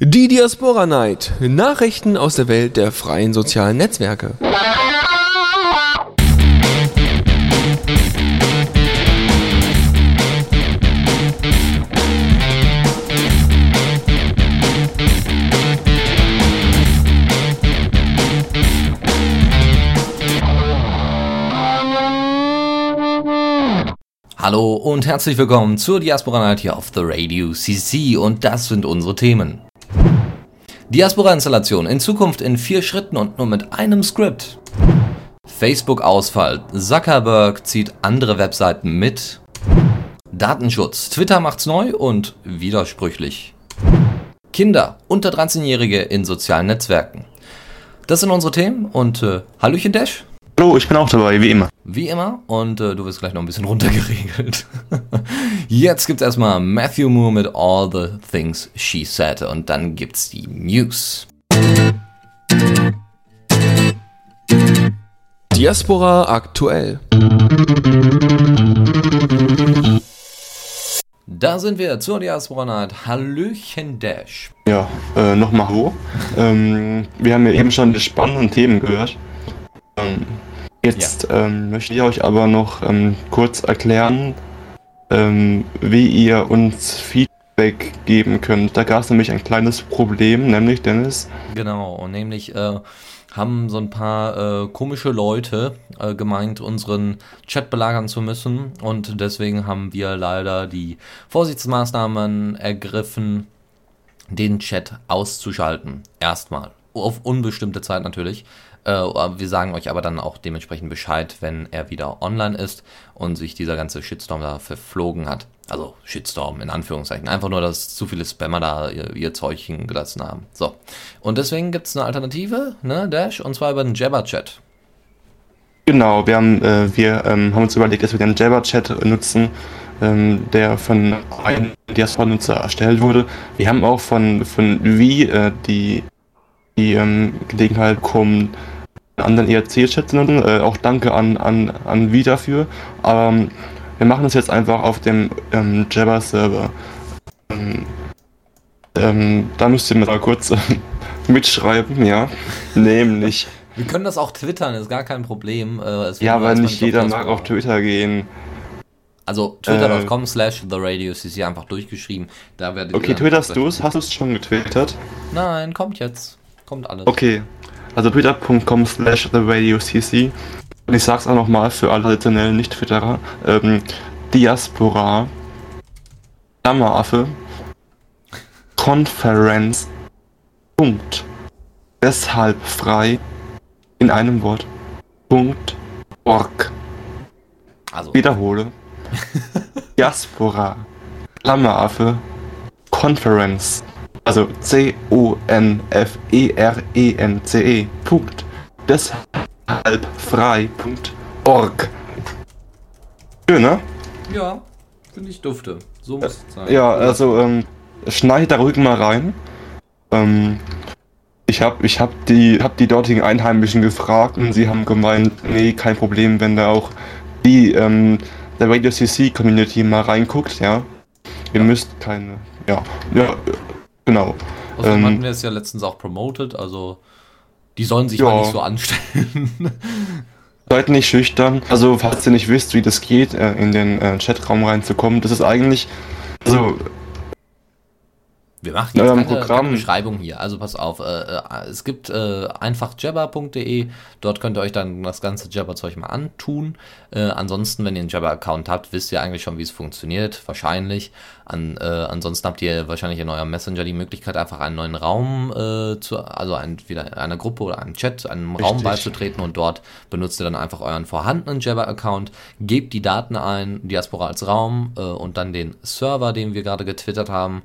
Die Diaspora Night. Nachrichten aus der Welt der freien sozialen Netzwerke. Hallo und herzlich willkommen zur Diaspora Night hier auf The Radio CC und das sind unsere Themen. Diaspora-Installation in Zukunft in vier Schritten und nur mit einem Skript. Facebook-Ausfall. Zuckerberg zieht andere Webseiten mit. Datenschutz. Twitter macht's neu und widersprüchlich. Kinder unter 13-Jährige in sozialen Netzwerken. Das sind unsere Themen und äh, Hallöchen Dash. Hallo, ich bin auch dabei, wie immer. Wie immer und äh, du wirst gleich noch ein bisschen runtergeregelt. Jetzt gibt's erstmal Matthew Moore mit All the Things She Said und dann gibt's die News. Diaspora aktuell. Da sind wir zur Diaspora Night. Hallöchen Dash. Ja, äh, nochmal Hallo. ähm, wir haben ja eben schon die spannenden Themen gehört. Ähm, jetzt ähm, möchte ich euch aber noch ähm, kurz erklären, ähm, wie ihr uns Feedback geben könnt. Da gab es nämlich ein kleines Problem, nämlich Dennis. Genau, und nämlich äh, haben so ein paar äh, komische Leute äh, gemeint, unseren Chat belagern zu müssen. Und deswegen haben wir leider die Vorsichtsmaßnahmen ergriffen, den Chat auszuschalten. Erstmal. Auf unbestimmte Zeit natürlich. Äh, wir sagen euch aber dann auch dementsprechend Bescheid, wenn er wieder online ist und sich dieser ganze Shitstorm da verflogen hat. Also Shitstorm in Anführungszeichen. Einfach nur, dass zu viele Spammer da ihr, ihr Zeugchen gelassen haben. So. Und deswegen gibt es eine Alternative, ne, Dash, und zwar über den Jabber-Chat. Genau, wir haben, äh, wir ähm, haben uns überlegt, dass wir den Jabber-Chat nutzen, ähm, der von einem Diaspora-Nutzer erstellt wurde. Wir haben auch von, von Wie äh, die, die ähm, Gelegenheit bekommen, anderen nutzen. Äh, auch danke an, an, an Wie dafür. Aber ähm, wir machen das jetzt einfach auf dem ähm, Jabber-Server. Ähm, ähm, da müsst ihr mal kurz mitschreiben, ja. Nämlich. Wir können das auch twittern, ist gar kein Problem. Äh, Ja, aber nicht jeder mag auf Twitter gehen. Also twitter.com slash the radio ist hier einfach durchgeschrieben. Da werdet Okay, twitterst du es? Hast du es schon getwittert? Nein, kommt jetzt. Kommt alles. Okay, also twitter.com slash the radio cc. Und ich sag's auch nochmal für alle traditionellen Nicht-Twitterer. Ähm, Diaspora, Klammeraffe, Konferenz, Punkt. Deshalb frei, in einem Wort, Punkt, org. Also, Wiederhole. Diaspora, Klammeraffe, Conference. Also C-O-N-F-E-R-E-N-C-E. Punkt. Deshalb frei. Punkt. Org. Schön, ne? ja, finde ich dufte. So muss es sein. Ja, also, ähm, schneid da ruhig mal rein. Ähm, ich hab, ich hab die, hab die dortigen Einheimischen gefragt und sie haben gemeint, nee, kein Problem, wenn da auch die, ähm, der Radio CC Community mal reinguckt, ja. Ihr müsst keine, ja, ja, genau. Außerdem ähm, hatten wir es ja letztens auch promoted, also die sollen sich Ja. mal nicht so anstellen. Seid nicht schüchtern. Also, falls ihr nicht wisst, wie das geht, äh, in den äh, Chatraum reinzukommen, das ist eigentlich, also, Wir machen Ja, jetzt im keine, Programm- keine Beschreibung hier. Also pass auf, äh, äh, es gibt äh, einfach jabber.de. Dort könnt ihr euch dann das ganze Jabber-Zeug mal antun. Äh, ansonsten, wenn ihr einen Jabber-Account habt, wisst ihr eigentlich schon, wie es funktioniert. Wahrscheinlich. An, äh, ansonsten habt ihr wahrscheinlich in eurem Messenger die Möglichkeit, einfach einen neuen Raum äh, zu, also entweder einer Gruppe oder einem Chat, einem Raum Richtig. beizutreten und dort benutzt ihr dann einfach euren vorhandenen Jabber-Account, gebt die Daten ein, Diaspora als Raum äh, und dann den Server, den wir gerade getwittert haben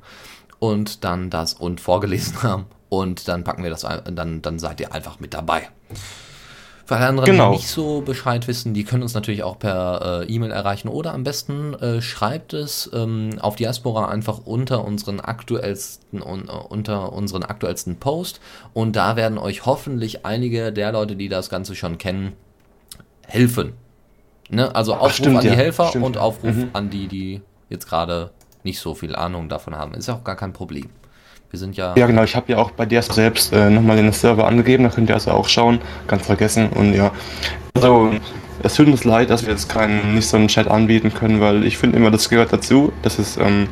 und dann das und vorgelesen haben. Und dann packen wir das, ein- dann, dann seid ihr einfach mit dabei. Für alle anderen, Genau. die nicht so Bescheid wissen, die können uns natürlich auch per äh, E-Mail erreichen oder am besten äh, schreibt es ähm, auf Diaspora einfach unter unseren aktuellsten un, äh, unter unseren aktuellsten Post und da werden euch hoffentlich einige der Leute, die das Ganze schon kennen, helfen. Ne? Also Aufruf stimmt, an die ja. Helfer Stimmt, und. Aufruf Mhm. an die, die jetzt gerade nicht so viel Ahnung davon haben. Ist auch gar kein Problem. Wir sind ja. Ja, genau, ich habe ja auch bei dir selbst äh, nochmal den Server angegeben, da könnt ihr also auch schauen. Ganz vergessen und ja. Also, es tut uns leid, dass wir jetzt keinen, nicht so einen Chat anbieten können, weil ich finde immer, das gehört dazu. Das ist, ähm,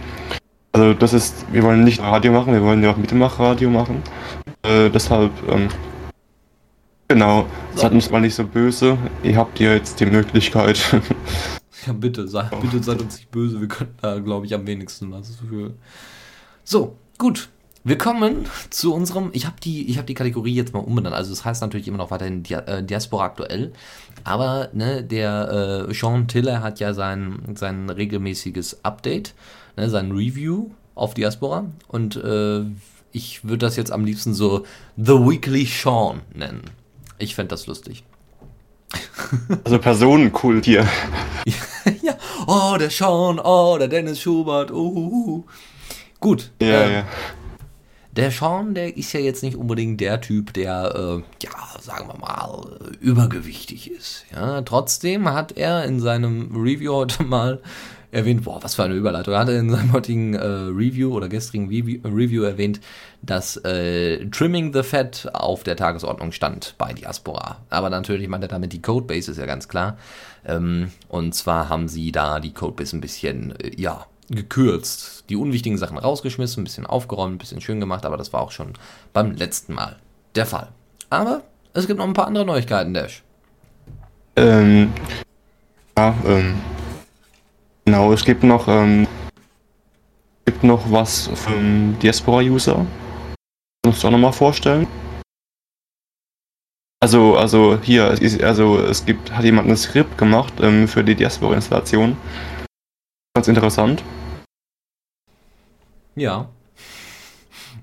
also das ist, wir wollen nicht Radio machen, wir wollen ja auch Mitmachradio machen. Äh, deshalb, ähm, genau, seid uns mal nicht so böse. Ihr habt ja jetzt die Möglichkeit. Ja, bitte, sei, bitte seid uns nicht böse. Wir können da, glaube ich, am wenigsten was für. So, gut. Willkommen zu unserem. Ich habe die, ich habe die Kategorie jetzt mal umbenannt. Also es das heißt natürlich immer noch weiterhin äh, Diaspora aktuell, aber ne, der äh, Sean Tiller hat ja sein sein regelmäßiges Update, ne, sein Review auf Diaspora und äh, ich würde das jetzt am liebsten so The Weekly Sean nennen. Ich fände das lustig. Also Personenkult hier. oh, der Sean, oh, der Dennis Schubert, uh. Gut. Ja, ähm, ja. Der Sean, der ist ja jetzt nicht unbedingt der Typ, der, äh, ja, sagen wir mal, übergewichtig ist. Ja, trotzdem hat er in seinem Review heute mal erwähnt, boah, was für eine Überleitung. Er hatte in seinem heutigen äh, Review oder gestrigen Review, Review erwähnt, dass äh, Trimming the Fat auf der Tagesordnung stand bei Diaspora. Aber natürlich meint er damit die Codebase, ist ja ganz klar. Ähm, und zwar haben sie da die Codebase ein bisschen, äh, ja, gekürzt. Die unwichtigen Sachen rausgeschmissen, ein bisschen aufgeräumt, ein bisschen schön gemacht, aber das war auch schon beim letzten Mal der Fall. Aber es gibt noch ein paar andere Neuigkeiten, Dash. Ähm, ja, ähm, genau, es gibt noch, ähm, gibt noch was für Diaspora-User. Kannst du auch nochmal vorstellen? Also, also hier, also es gibt, hat jemand ein Skript gemacht ähm, für die Diaspora-Installation. Ganz interessant. Ja.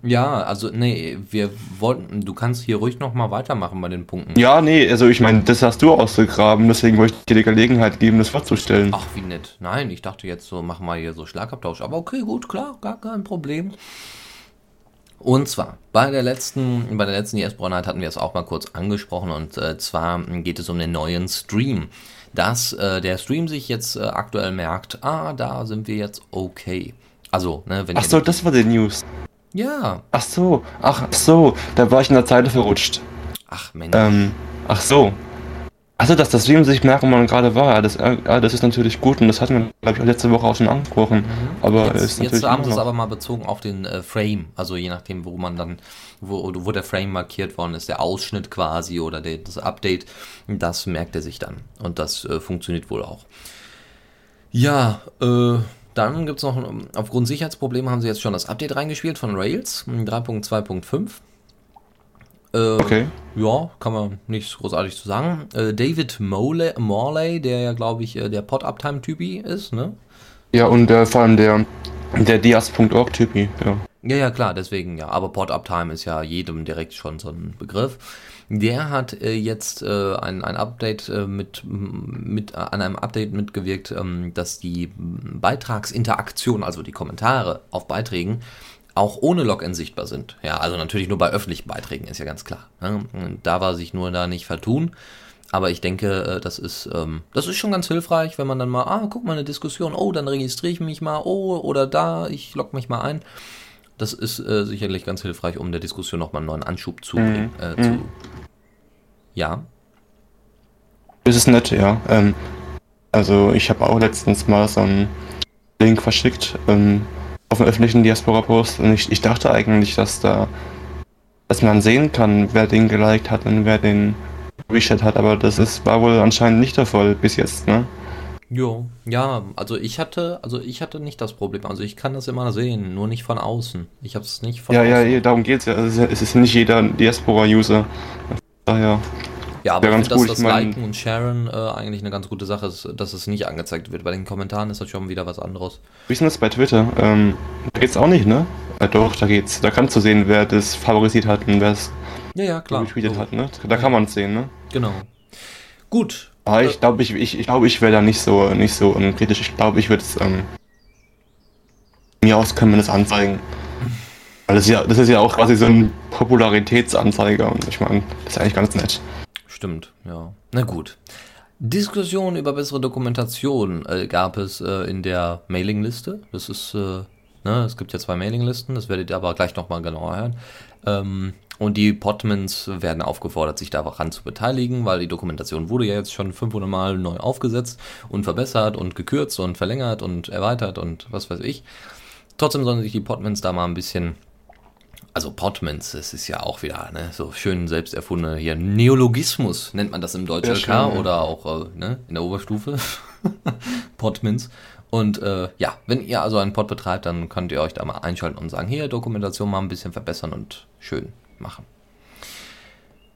Ja, also nee, wir wollten, du kannst hier ruhig nochmal weitermachen bei den Punkten. Ja, nee, also ich meine, das hast du ausgegraben, deswegen wollte ich dir die Gelegenheit geben, das vorzustellen. Ach, wie nett. Nein, ich dachte jetzt so, mach mal hier so Schlagabtausch. Aber okay, gut, klar, gar kein Problem. Und zwar, bei der letzten, bei der letzten ES Night hatten wir es auch mal kurz angesprochen und äh, zwar geht es um den neuen Stream. Dass äh, der Stream sich jetzt äh, aktuell merkt, ah, da sind wir jetzt okay. Also, ne, wenn Ach so, das war die News. Ja. Ach so, ach so, da war ich in der Zeile verrutscht. Ach Mensch. Ähm, ach so. Also, dass das merkt, wo man gerade war, das, äh, das ist natürlich gut und das hatten wir, glaube ich, letzte Woche auch schon angesprochen. Mhm. Aber jetzt, ist jetzt haben sie es aber mal bezogen auf den äh, Frame, also je nachdem, wo man dann, wo, wo der Frame markiert worden ist, der Ausschnitt quasi oder der, das Update, das merkt er sich dann und das äh, funktioniert wohl auch. Ja, äh, dann gibt es noch, aufgrund Sicherheitsprobleme haben sie jetzt schon das Update reingespielt von Rails 3.2.5. Äh, okay. Ja, kann man nichts großartig zu sagen. Äh, David Morley, Morley, der ja, glaube ich, äh, der Pod-Uptime-Typi ist, ne? Ja, und äh, vor allem der, der Dias.org-Typi, ja. Ja, ja, klar, deswegen ja. Aber Pod-Uptime ist ja jedem direkt schon so ein Begriff. Der hat äh, jetzt äh, ein, ein Update äh, mit, mit an einem Update mitgewirkt, ähm, dass die Beitragsinteraktion, also die Kommentare auf Beiträgen, auch ohne Login sichtbar sind. Ja, also natürlich nur bei öffentlichen Beiträgen, ist ja ganz klar. Ne? Da war sich nur da nicht vertun. Aber ich denke, äh, das ist, ähm, das ist schon ganz hilfreich, wenn man dann mal, ah, guck mal eine Diskussion, oh, dann registriere ich mich mal, oh, oder da, ich logge mich mal ein. Das ist äh, sicherlich ganz hilfreich, um der Diskussion nochmal einen neuen Anschub zu bringen. Mhm. Äh, zu, mhm. ja. Das ist nett, ja. Ähm, also ich habe auch letztens mal so einen Link verschickt. Ähm, auf dem öffentlichen Diaspora-Post und ich, ich dachte eigentlich, dass da, dass man sehen kann, wer den geliked hat und wer den Reset hat, aber das ist, war wohl anscheinend nicht der Fall bis jetzt, ne? Jo, ja, also ich hatte, also ich hatte nicht das Problem. Also ich kann das immer sehen, nur nicht von außen. Ich habe es nicht von ja, außen. Ja, ja, darum geht's ja. Es ist nicht jeder Diaspora-User. Daher. Ja, aber ganz dass das Liken und Sharen äh, eigentlich eine ganz gute Sache ist, dass es nicht angezeigt wird. Bei den Kommentaren ist das schon wieder was anderes. Wie ist denn das bei Twitter? Ähm, da geht's auch nicht, ne? Äh, doch, da geht's. Da kannst du sehen, wer das favorisiert hat und wer es ja, ja, klar. retweetet so. hat, ne? Da kann man es sehen, ne? Genau. Gut. Aber ich glaube, ich, ich, ich, glaub, ich wäre da nicht so, nicht so um, kritisch. Ich glaube, ich würde es ähm, mir aus können wir das anzeigen. Weil das ist, ja, das ist ja auch quasi so ein Popularitätsanzeiger und ich meine, das ist eigentlich ganz nett. Stimmt, ja. Na gut. Diskussion über bessere Dokumentation äh, gab es äh, in der Mailingliste. Das ist äh, Ne? Es gibt ja zwei Mailinglisten, das werdet ihr aber gleich nochmal genauer hören. Ähm, und die Podmans werden aufgefordert, sich daran zu beteiligen, weil die Dokumentation wurde ja jetzt schon 500 Mal neu aufgesetzt und verbessert und gekürzt und verlängert und erweitert und was weiß ich. Trotzdem sollen sich die Podmans da mal ein bisschen also Podmans, es ist ja auch wieder ne, so schön selbst erfundene hier Neologismus nennt man das im Deutsch LK ja, oder auch äh, ne, in der Oberstufe Podmans und äh, ja, wenn ihr also einen Pod betreibt, dann könnt ihr euch da mal einschalten und sagen, hier Dokumentation mal ein bisschen verbessern und schön machen.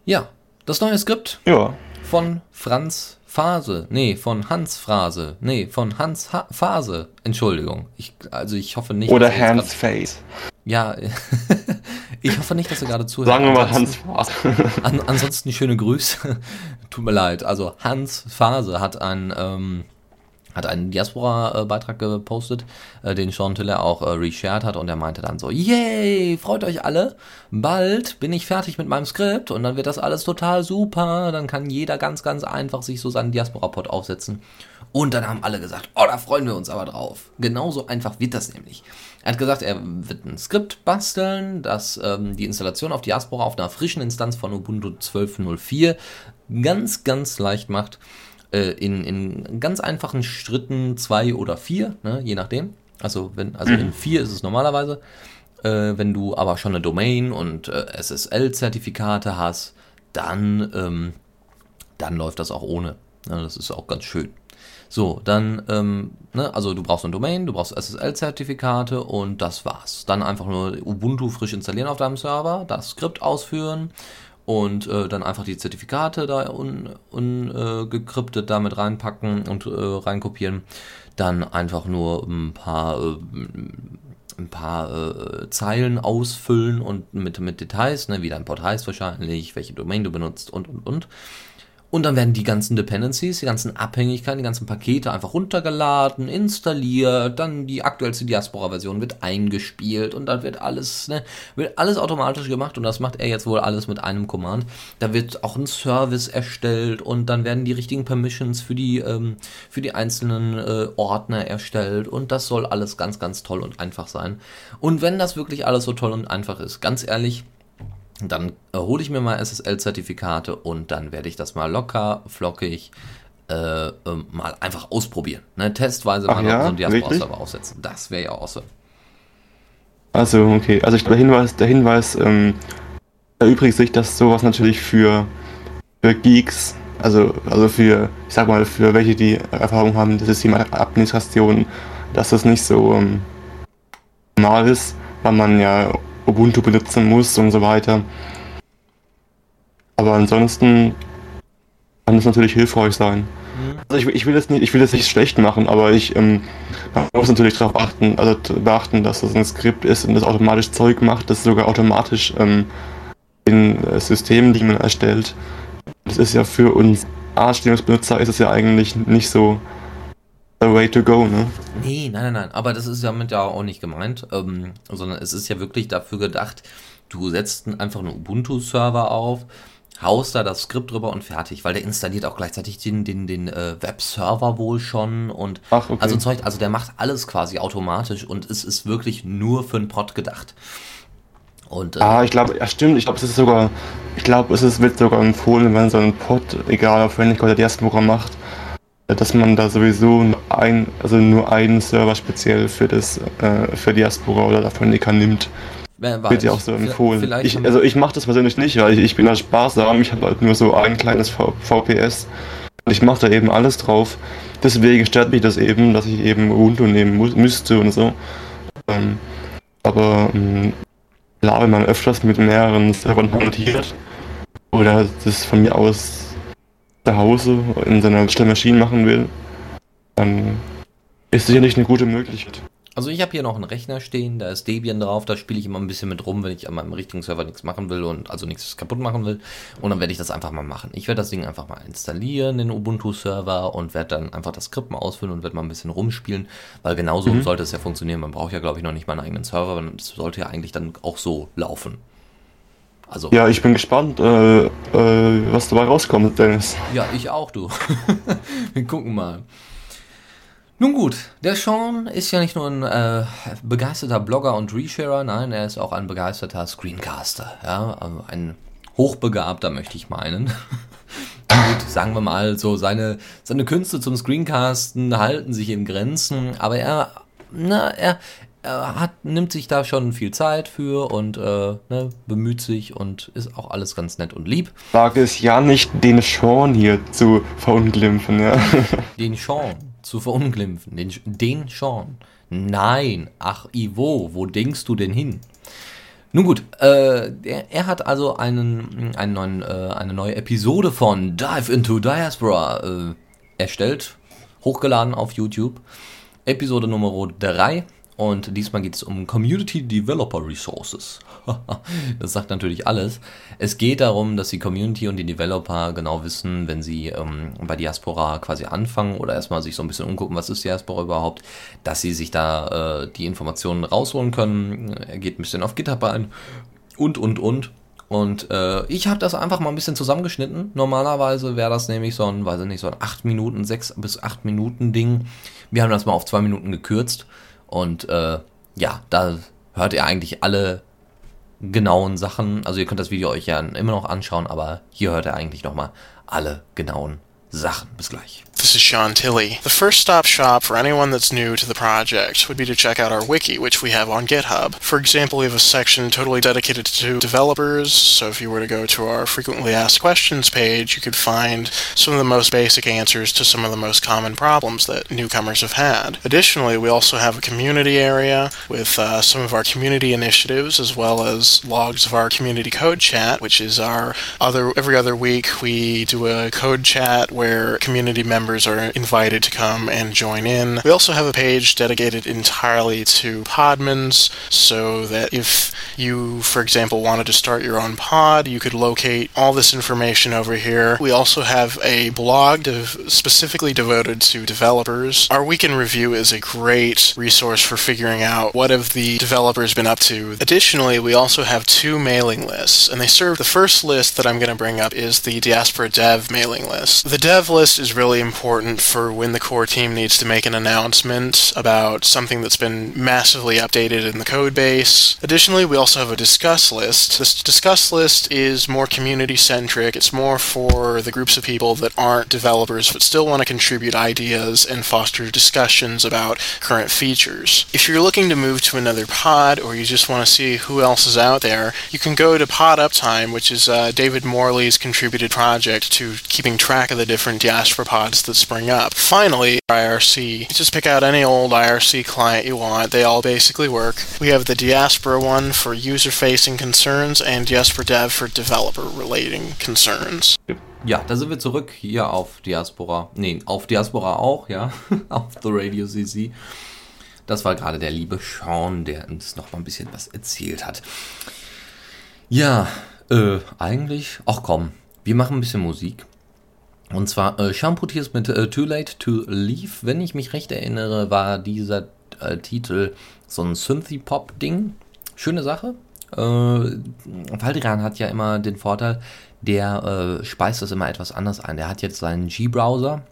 Ja, das neue Skript ja. von Franz Phase, nee, von Hans Phrase, nee, von Hans ha Phase, Entschuldigung. Ich, also ich hoffe nicht. Oder Hans Face. Ja, ich hoffe nicht, dass du gerade zuhörst. Sagen wir mal Hans Phase. An, ansonsten schöne Grüße. Tut mir leid. Also Hans Phase hat ein ähm, hat einen Diaspora-Beitrag gepostet, äh, den Sean Tiller auch äh, reshared hat und er meinte dann so, yay, freut euch alle, bald bin ich fertig mit meinem Skript und dann wird das alles total super, dann kann jeder ganz, ganz einfach sich so seinen Diaspora-Pod aufsetzen. Und dann haben alle gesagt, oh, da freuen wir uns aber drauf. Genauso einfach wird das nämlich. Er hat gesagt, er wird ein Skript basteln, das ähm, die Installation auf Diaspora auf einer frischen Instanz von Ubuntu 12.04 ganz, ganz leicht macht äh, in, in ganz einfachen Schritten zwei oder vier, ne, je nachdem. Also, wenn, also in vier ist es normalerweise. Äh, wenn du aber schon eine Domain und äh, SSL-Zertifikate hast, dann, ähm, dann läuft das auch ohne. Ja, das ist auch ganz schön. So, dann, ähm, ne, also du brauchst eine Domain, du brauchst SSL-Zertifikate und das war's. Dann einfach nur Ubuntu frisch installieren auf deinem Server, das Skript ausführen und äh, dann einfach die Zertifikate da ungekryptet un, äh, damit reinpacken und äh, reinkopieren. Dann einfach nur ein paar, äh, ein paar äh, Zeilen ausfüllen und mit, mit Details, ne, wie dein Port heißt wahrscheinlich, welche Domain du benutzt und und und. Und dann werden die ganzen Dependencies, die ganzen Abhängigkeiten, die ganzen Pakete einfach runtergeladen, installiert, dann die aktuellste Diaspora-Version wird eingespielt und dann wird alles, ne, wird alles automatisch gemacht und das macht er jetzt wohl alles mit einem Command. Da wird auch ein Service erstellt und dann werden die richtigen Permissions für die, ähm, für die einzelnen äh, Ordner erstellt und das soll alles ganz, ganz toll und einfach sein. Und wenn das wirklich alles so toll und einfach ist, ganz ehrlich, dann hole ich mir mal SSL-Zertifikate und dann werde ich das mal locker, flockig äh, äh, mal einfach ausprobieren. Ne? Testweise Ach mal ja? so einen Diaspora-Server aufsetzen. Das wäre ja awesome. Also, okay. Also ich, der Hinweis, der Hinweis ähm, erübrigt sich, dass sowas natürlich für, für Geeks, also, also für, ich sag mal, für welche, die Erfahrung haben, das Systemadministration, dass das nicht so ähm, normal ist, weil man ja Ubuntu benutzen muss und so weiter. Aber ansonsten kann es natürlich hilfreich sein. Mhm. Also ich, ich, will das nicht, ich will das nicht schlecht machen, aber ich ähm, man muss natürlich darauf achten, also beachten, dass das ein Skript ist und das automatisch Zeug macht, das sogar automatisch ähm, in äh, Systemen, die man erstellt. Das ist ja für uns A-Stellungsbenutzer ist es ja eigentlich nicht so the way to go, ne? Nee, nein, nein, nein. Aber das ist ja mit ja auch nicht gemeint, ähm, sondern es ist ja wirklich dafür gedacht, du setzt einfach einen Ubuntu-Server auf, haust da das Skript drüber und fertig, weil der installiert auch gleichzeitig den, den, den äh, Webserver wohl schon und Ach, okay. also Zeug, also der macht alles quasi automatisch und es ist wirklich nur für einen Pod gedacht. Und, äh, ah, ich glaube, ja stimmt, ich glaube, es ist sogar, ich glaube, es ist, wird sogar empfohlen, wenn so einen Pod, egal auf welchen oder Diaspora macht, dass man da sowieso nur ein, also nur einen Server speziell für das äh, für Diaspora oder Dafonica nimmt. Wird ja auch so empfohlen. Ich, also ich mache das persönlich nicht, weil ich, ich bin da sparsam, ich habe halt nur so ein kleines v VPS und ich mache da eben alles drauf. Deswegen stört mich das eben, dass ich eben Ubuntu nehmen müsste und so. Ähm, aber ähm, klar, wenn man öfters mit mehreren Servern hantiert oder das von mir aus zu Hause in seiner Maschine machen will, dann ist sicherlich eine gute Möglichkeit. Also ich habe hier noch einen Rechner stehen, da ist Debian drauf, da spiele ich immer ein bisschen mit rum, wenn ich an meinem richtigen Server nichts machen will und also nichts kaputt machen will. Und dann werde ich das einfach mal machen. Ich werde das Ding einfach mal installieren, den Ubuntu-Server und werde dann einfach das Skript mal ausfüllen und werde mal ein bisschen rumspielen, weil genauso mhm. sollte es ja funktionieren. Man braucht ja, glaube ich, noch nicht mal einen eigenen Server, sondern es sollte ja eigentlich dann auch so laufen. Also, ja, ich bin gespannt, äh, äh, was dabei rauskommt, Dennis. Ja, ich auch, du. Wir gucken mal. Nun gut, der Sean ist ja nicht nur ein äh, begeisterter Blogger und Resharer, nein, er ist auch ein begeisterter Screencaster. Ja, also ein Hochbegabter, möchte ich meinen. gut, sagen wir mal so, seine, seine Künste zum Screencasten halten sich in Grenzen, aber er, na, er, er hat, nimmt sich da schon viel Zeit für und äh, ne, bemüht sich und ist auch alles ganz nett und lieb. Sage es ja nicht, den Sean hier zu verunglimpfen, ja. Den Sean zu verunglimpfen. Den, den Sean. Nein. Ach, Ivo, wo denkst du denn hin? Nun gut, äh, er, er, hat also einen, einen neuen, äh, eine neue Episode von Dive into Diaspora äh, erstellt, hochgeladen auf YouTube. Episode Nummer 3 und diesmal geht es um Community Developer Resources. das sagt natürlich alles. Es geht darum, dass die Community und die Developer genau wissen, wenn sie ähm, bei Diaspora quasi anfangen oder erstmal sich so ein bisschen umgucken, was ist Diaspora überhaupt, dass sie sich da äh, die Informationen rausholen können. Er geht ein bisschen auf GitHub ein und, und, und. Und äh, ich habe das einfach mal ein bisschen zusammengeschnitten. Normalerweise wäre das nämlich so ein, weiß ich nicht, so ein 8 Minuten, 6 bis 8 Minuten Ding. Wir haben das mal auf 2 Minuten gekürzt. Und äh, ja, da hört ihr eigentlich alle genauen Sachen. Also ihr könnt das Video euch ja immer noch anschauen, aber hier hört ihr eigentlich nochmal alle genauen Sachen. Bis gleich. This is Sean Tilley. The first stop shop for anyone that's new to the project would be to check out our wiki, which we have on GitHub. For example, we have a section totally dedicated to developers, so if you were to go to our frequently asked questions page, you could find some of the most basic answers to some of the most common problems that newcomers have had. Additionally, we also have a community area with uh, some of our community initiatives as well as logs of our community code chat, which is our other every other week we do a code chat where community members are invited to come and join in. We also have a page dedicated entirely to podmans, so that if you, for example, wanted to start your own pod, you could locate all this information over here. We also have a blog specifically devoted to developers. Our weekend review is a great resource for figuring out what have the developers been up to. Additionally, we also have two mailing lists, and they serve the first list that I'm going to bring up is the Diaspora Dev mailing list. The Dev list is really important important for when the core team needs to make an announcement about something that's been massively updated in the code base. Additionally, we also have a discuss list. This discuss list is more community centric. It's more for the groups of people that aren't developers but still want to contribute ideas and foster discussions about current features. If you're looking to move to another pod or you just want to see who else is out there, you can go to Pod Uptime, which is uh, David Morley's contributed project to keeping track of the different diaspora pods that spring up. Finally, IRC. Just pick out any old IRC client you want. They all basically work. We have the Diaspora one for user-facing concerns and Diaspora Dev for developer-relating concerns. Ja, da sind wir zurück hier auf Diaspora. Nee, auf Diaspora auch, ja. auf The Radio CC. Das war gerade der liebe Sean, der uns noch mal ein bisschen was erzählt hat. Ja, äh, eigentlich, ach komm, wir machen ein bisschen Musik. Und zwar äh, Shampoo Tears mit äh, Too Late to Leave. Wenn ich mich recht erinnere, war dieser äh, Titel so ein Synthy-Pop-Ding. Schöne Sache. Äh, Valdiran hat ja immer den Vorteil, der äh, speist das immer etwas anders ein. Der hat jetzt seinen G-Browser,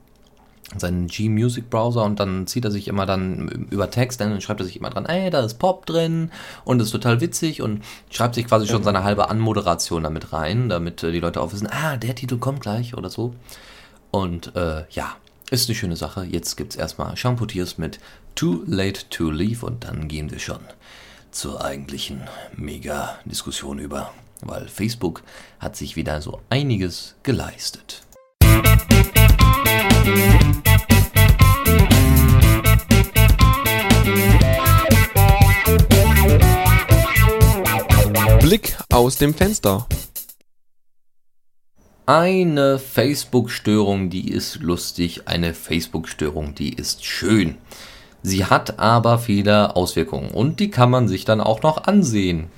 seinen G-Music-Browser und dann zieht er sich immer dann über Text, dann schreibt er sich immer dran, ey, da ist Pop drin und ist total witzig und schreibt sich quasi schon seine halbe Anmoderation damit rein, damit äh, die Leute auch wissen, ah, der Titel kommt gleich oder so. Und äh, ja, ist eine schöne Sache. Jetzt gibt es erstmal Shampoo Tears mit Too Late to Leave und dann gehen wir schon zur eigentlichen Mega-Diskussion über, weil Facebook hat sich wieder so einiges geleistet. Blick aus dem Fenster. Eine Facebook-Störung, die ist lustig, eine Facebook-Störung, die ist schön. Sie hat aber viele Auswirkungen und die kann man sich dann auch noch ansehen.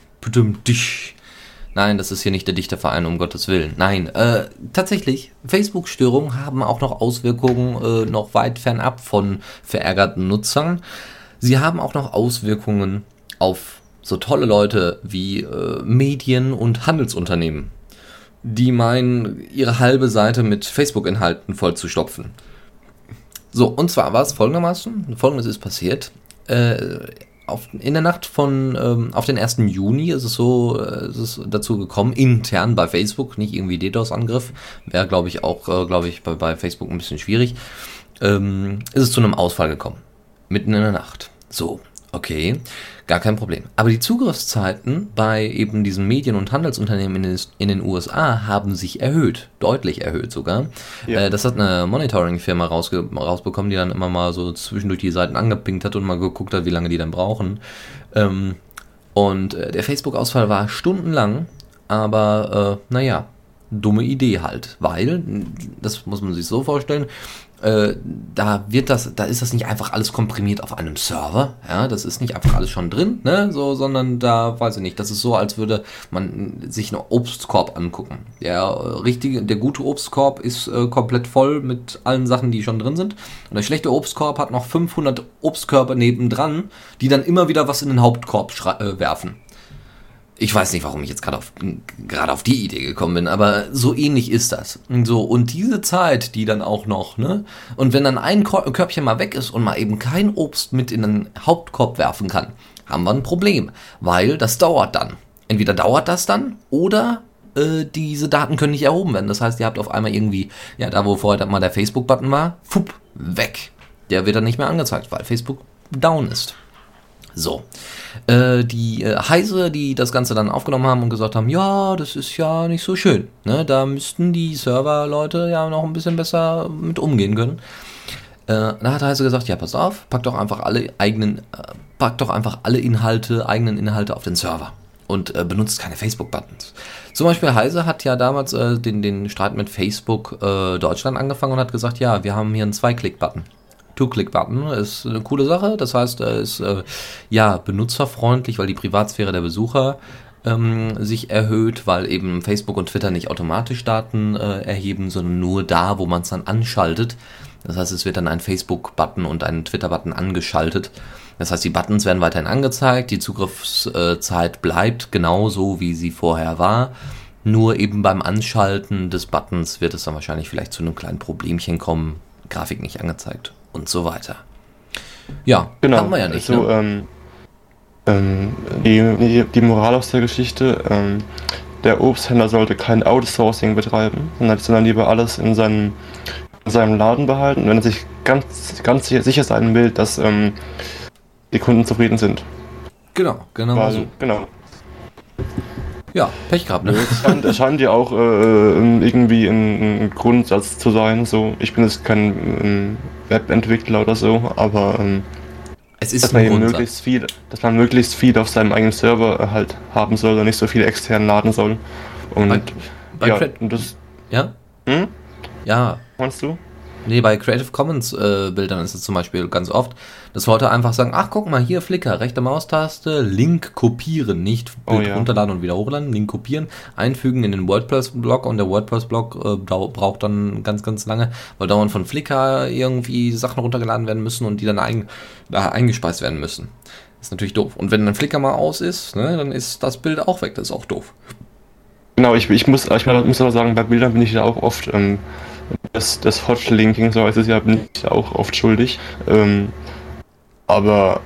Nein, das ist hier nicht der Dichterverein, um Gottes Willen. Nein, äh, tatsächlich, Facebook-Störungen haben auch noch Auswirkungen äh, noch weit fernab von verärgerten Nutzern. Sie haben auch noch Auswirkungen auf so tolle Leute wie äh, Medien und Handelsunternehmen die meinen, ihre halbe Seite mit Facebook-Inhalten vollzustopfen. So, und zwar war es folgendermaßen, folgendes ist passiert. Äh, auf, in der Nacht von ähm, auf den 1. Juni ist es so äh, ist es dazu gekommen, intern bei Facebook, nicht irgendwie DDoS-Angriff, wäre glaube ich auch, äh, glaube ich, bei, bei Facebook ein bisschen schwierig, ähm, ist es zu einem Ausfall gekommen. Mitten in der Nacht. So, okay, gar kein Problem. Aber die Zugriffszeiten bei eben diesen Medien- und Handelsunternehmen in den, in den USA haben sich erhöht, deutlich erhöht sogar. Ja. Äh, das hat eine Monitoring-Firma rausbekommen, die dann immer mal so zwischendurch die Seiten angepinkt hat und mal geguckt hat, wie lange die dann brauchen. Ähm, und äh, der Facebook-Ausfall war stundenlang, aber äh, naja, dumme Idee halt, weil, das muss man sich so vorstellen, äh, da wird das, da ist das nicht einfach alles komprimiert auf einem Server, ja, das ist nicht einfach alles schon drin, ne, so, sondern da, weiß ich nicht, das ist so, als würde man sich einen Obstkorb angucken. Der richtige, der gute Obstkorb ist äh, komplett voll mit allen Sachen, die schon drin sind und der schlechte Obstkorb hat noch 500 Obstkörper nebendran, die dann immer wieder was in den Hauptkorb äh, werfen. Ich weiß nicht, warum ich jetzt gerade auf, gerade auf die Idee gekommen bin, aber so ähnlich ist das. Und So, und diese Zeit, die dann auch noch, ne? Und wenn dann ein Körbchen mal weg ist und mal eben kein Obst mit in den Hauptkorb werfen kann, haben wir ein Problem. Weil das dauert dann. Entweder dauert das dann oder äh, diese Daten können nicht erhoben werden. Das heißt, ihr habt auf einmal irgendwie, ja, da wo vorher mal der Facebook-Button war, fupp, weg. Der wird dann nicht mehr angezeigt, weil Facebook down ist. So. Äh, die äh, Heise, die das Ganze dann aufgenommen haben und gesagt haben, ja, das ist ja nicht so schön. Ne? Da müssten die Serverleute ja noch ein bisschen besser mit umgehen können. Äh, da hat Heise gesagt, ja, pass auf, pack doch einfach alle eigenen, äh, pack doch einfach alle Inhalte, eigenen Inhalte auf den Server und äh, benutzt keine Facebook-Buttons. Zum Beispiel Heise hat ja damals äh, den, den Streit mit Facebook äh, Deutschland angefangen und hat gesagt, ja, wir haben hier einen Zwei-Klick-Button. Two-Click-Button ist eine coole Sache. Das heißt, er ist äh, ja benutzerfreundlich, weil die Privatsphäre der Besucher ähm, sich erhöht, weil eben Facebook und Twitter nicht automatisch Daten äh, erheben, sondern nur da, wo man es dann anschaltet. Das heißt, es wird dann ein Facebook-Button und ein Twitter-Button angeschaltet. Das heißt, die Buttons werden weiterhin angezeigt, die Zugriffszeit bleibt genauso, wie sie vorher war. Nur eben beim Anschalten des Buttons wird es dann wahrscheinlich vielleicht zu einem kleinen Problemchen kommen. Grafik nicht angezeigt und so weiter. Ja, Genau. haben wir ja nicht. Also, ne? ähm, ähm, die, die, Moral aus der Geschichte, ähm, der Obsthändler sollte kein Outsourcing betreiben, sondern, sondern lieber alles in seinem, in seinem Laden behalten, wenn er sich ganz, ganz sicher- sicher sein will, dass ähm, die Kunden zufrieden sind. Genau, genau Weil, so. Genau. Ja, Pech gehabt, ne? Es scheint, es scheint ja auch äh, irgendwie ein, ein Grundsatz zu sein. So, ich bin jetzt kein ähm, Webentwickler oder so, aber ähm, Es ist dass man möglichst viel, dass man möglichst viel auf seinem eigenen Server äh, halt haben soll und nicht so viel extern laden soll. Und Bei- bei ja, und das Ja? hm? Ja, meinst du? Nee, bei Creative Commons äh, Bildern ist es zum Beispiel ganz oft, dass Leute einfach sagen, ach guck mal, hier Flickr, rechte Maustaste, Link kopieren, nicht Oh Bild ja. runterladen und wieder hochladen, Link kopieren, einfügen in den WordPress-Blog und der WordPress-Blog äh, braucht dann ganz, ganz lange, weil dauernd von Flickr irgendwie Sachen runtergeladen werden müssen und die dann ein, da eingespeist werden müssen. ist natürlich doof. Und wenn ein Flickr mal aus ist, ne, dann ist das Bild auch weg, das ist auch doof. Genau, ich, ich muss, ich muss aber sagen, bei Bildern bin ich da auch oft ähm, das, das Hotlinking, so heißt es ja, bin ich auch oft schuldig. Ähm, aber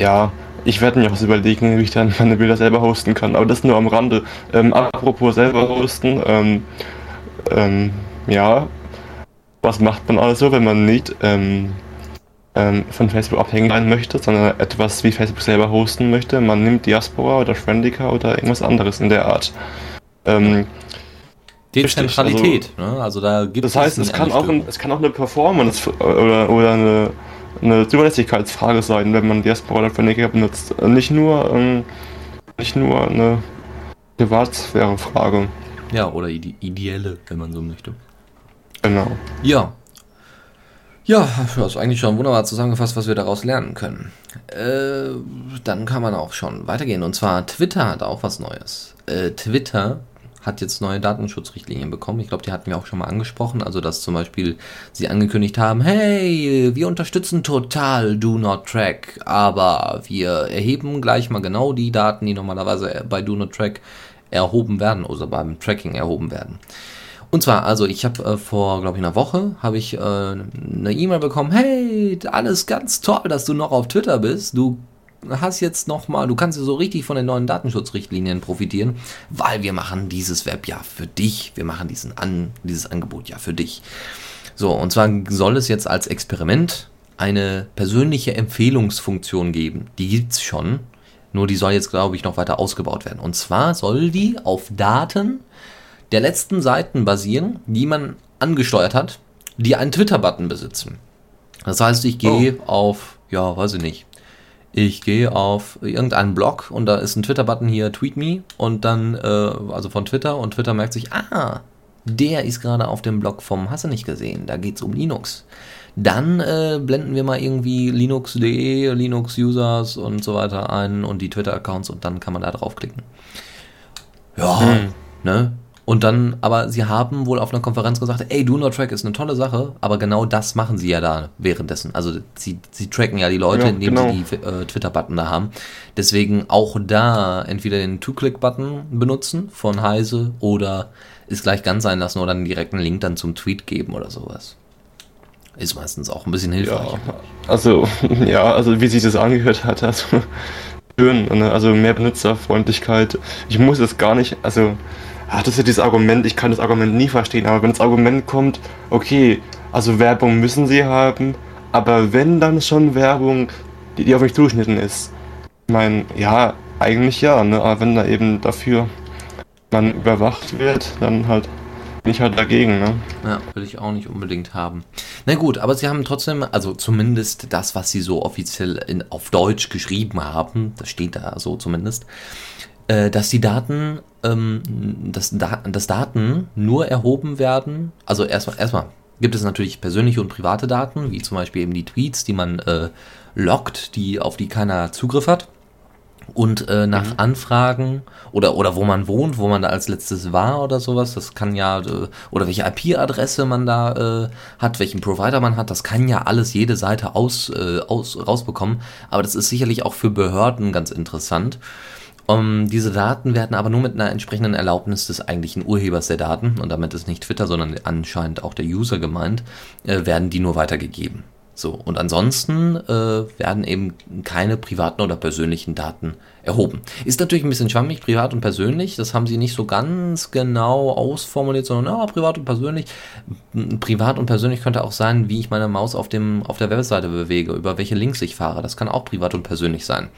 ja, ich werde mir auch was überlegen, wie ich dann meine Bilder selber hosten kann. Aber das nur am Rande. Ähm, apropos selber hosten, ähm, ähm, ja, was macht man also, wenn man nicht ähm, ähm, von Facebook abhängig sein möchte, sondern etwas wie Facebook selber hosten möchte? Man nimmt Diaspora oder Friendica oder irgendwas anderes in der Art. Dezentralität, ne? Also da gibt das heißt, es kann, auch ein, es kann auch eine Performance oder, oder eine, eine Zuverlässigkeitsfrage sein, wenn man Diaspora oder Friendica benutzt. Nicht nur, ähm, nicht nur eine Privatsphäre-Frage. Ja, oder ide ideelle, wenn man so möchte. Genau. Ja. Ja, das ist eigentlich schon wunderbar zusammengefasst, was wir daraus lernen können. Äh, dann kann man auch schon weitergehen. Und zwar Twitter hat auch was Neues. Äh, Twitter hat jetzt neue Datenschutzrichtlinien bekommen. Ich glaube, die hatten wir auch schon mal angesprochen. Also, dass zum Beispiel sie angekündigt haben, hey, wir unterstützen total Do Not Track, aber wir erheben gleich mal genau die Daten, die normalerweise bei Do Not Track erhoben werden, oder beim Tracking erhoben werden. Und zwar, also ich habe äh, vor, glaube ich, einer Woche habe ich äh, eine E-Mail bekommen. Hey, alles ganz toll, dass du noch auf Twitter bist. Du hast jetzt noch mal, du kannst so richtig von den neuen Datenschutzrichtlinien profitieren, weil wir machen dieses Web ja für dich. Wir machen diesen An, dieses Angebot ja für dich. So, und zwar soll es jetzt als Experiment eine persönliche Empfehlungsfunktion geben. Die gibt's schon, nur die soll jetzt, glaube ich, noch weiter ausgebaut werden. Und zwar soll die auf Daten der letzten Seiten basieren, die man angesteuert hat, die einen Twitter-Button besitzen. Das heißt, ich gehe oh. auf, ja, weiß ich nicht. Ich gehe auf irgendeinen Blog und da ist ein Twitter-Button hier, Tweet Me und dann, äh, also von Twitter und Twitter merkt sich, ah, der ist gerade auf dem Blog vom Hast du nicht gesehen, da geht es um Linux. Dann äh, blenden wir mal irgendwie Linux.de, Linux-Users und so weiter ein und die Twitter-Accounts und dann kann man da draufklicken. Ja, hm. ne? Und dann, aber sie haben wohl auf einer Konferenz gesagt, ey, Do Not Track ist eine tolle Sache, aber genau das machen sie ja da währenddessen. Also sie, sie tracken ja die Leute, ja, indem genau. sie die äh, Twitter-Button da haben. Deswegen auch da entweder den Two-Click-Button benutzen von Heise oder es gleich ganz sein lassen oder einen direkten Link dann zum Tweet geben oder sowas. Ist meistens auch ein bisschen hilfreich. Ja, also, ja, also wie sich das angehört hat, also schön, ne? also mehr Benutzerfreundlichkeit. Ich muss es gar nicht, also ach, das ist ja dieses Argument, ich kann das Argument nie verstehen, aber wenn das Argument kommt, okay, also Werbung müssen sie haben, aber wenn dann schon Werbung, die, die auf mich zugeschnitten ist, ich meine, ja, eigentlich ja, ne? aber wenn da eben dafür man überwacht wird, dann halt bin ich halt dagegen, ne? Ja, will ich auch nicht unbedingt haben. Na gut, aber sie haben trotzdem, also zumindest das, was sie so offiziell in, auf Deutsch geschrieben haben, das steht da so zumindest, äh, dass die Daten, ähm, dass, da, dass Daten nur erhoben werden. Also erstmal, erstmal gibt es natürlich persönliche und private Daten, wie zum Beispiel eben die Tweets, die man äh, lockt, die, auf die keiner Zugriff hat. Und äh, nach mhm. Anfragen oder, oder wo man wohnt, wo man da als letztes war oder sowas, das kann ja, äh, oder welche IP-Adresse man da äh, hat, welchen Provider man hat, das kann ja alles jede Seite aus, äh, aus, rausbekommen. Aber das ist sicherlich auch für Behörden ganz interessant. Um, diese Daten werden aber nur mit einer entsprechenden Erlaubnis des eigentlichen Urhebers der Daten, und damit ist nicht Twitter, sondern anscheinend auch der User gemeint, äh, werden die nur weitergegeben. So, und ansonsten äh, werden eben keine privaten oder persönlichen Daten erhoben. Ist natürlich ein bisschen schwammig, privat und persönlich, das haben sie nicht so ganz genau ausformuliert, sondern ja, privat und persönlich. Privat und persönlich könnte auch sein, wie ich meine Maus auf, dem, auf der Webseite bewege, über welche Links ich fahre. Das kann auch privat und persönlich sein.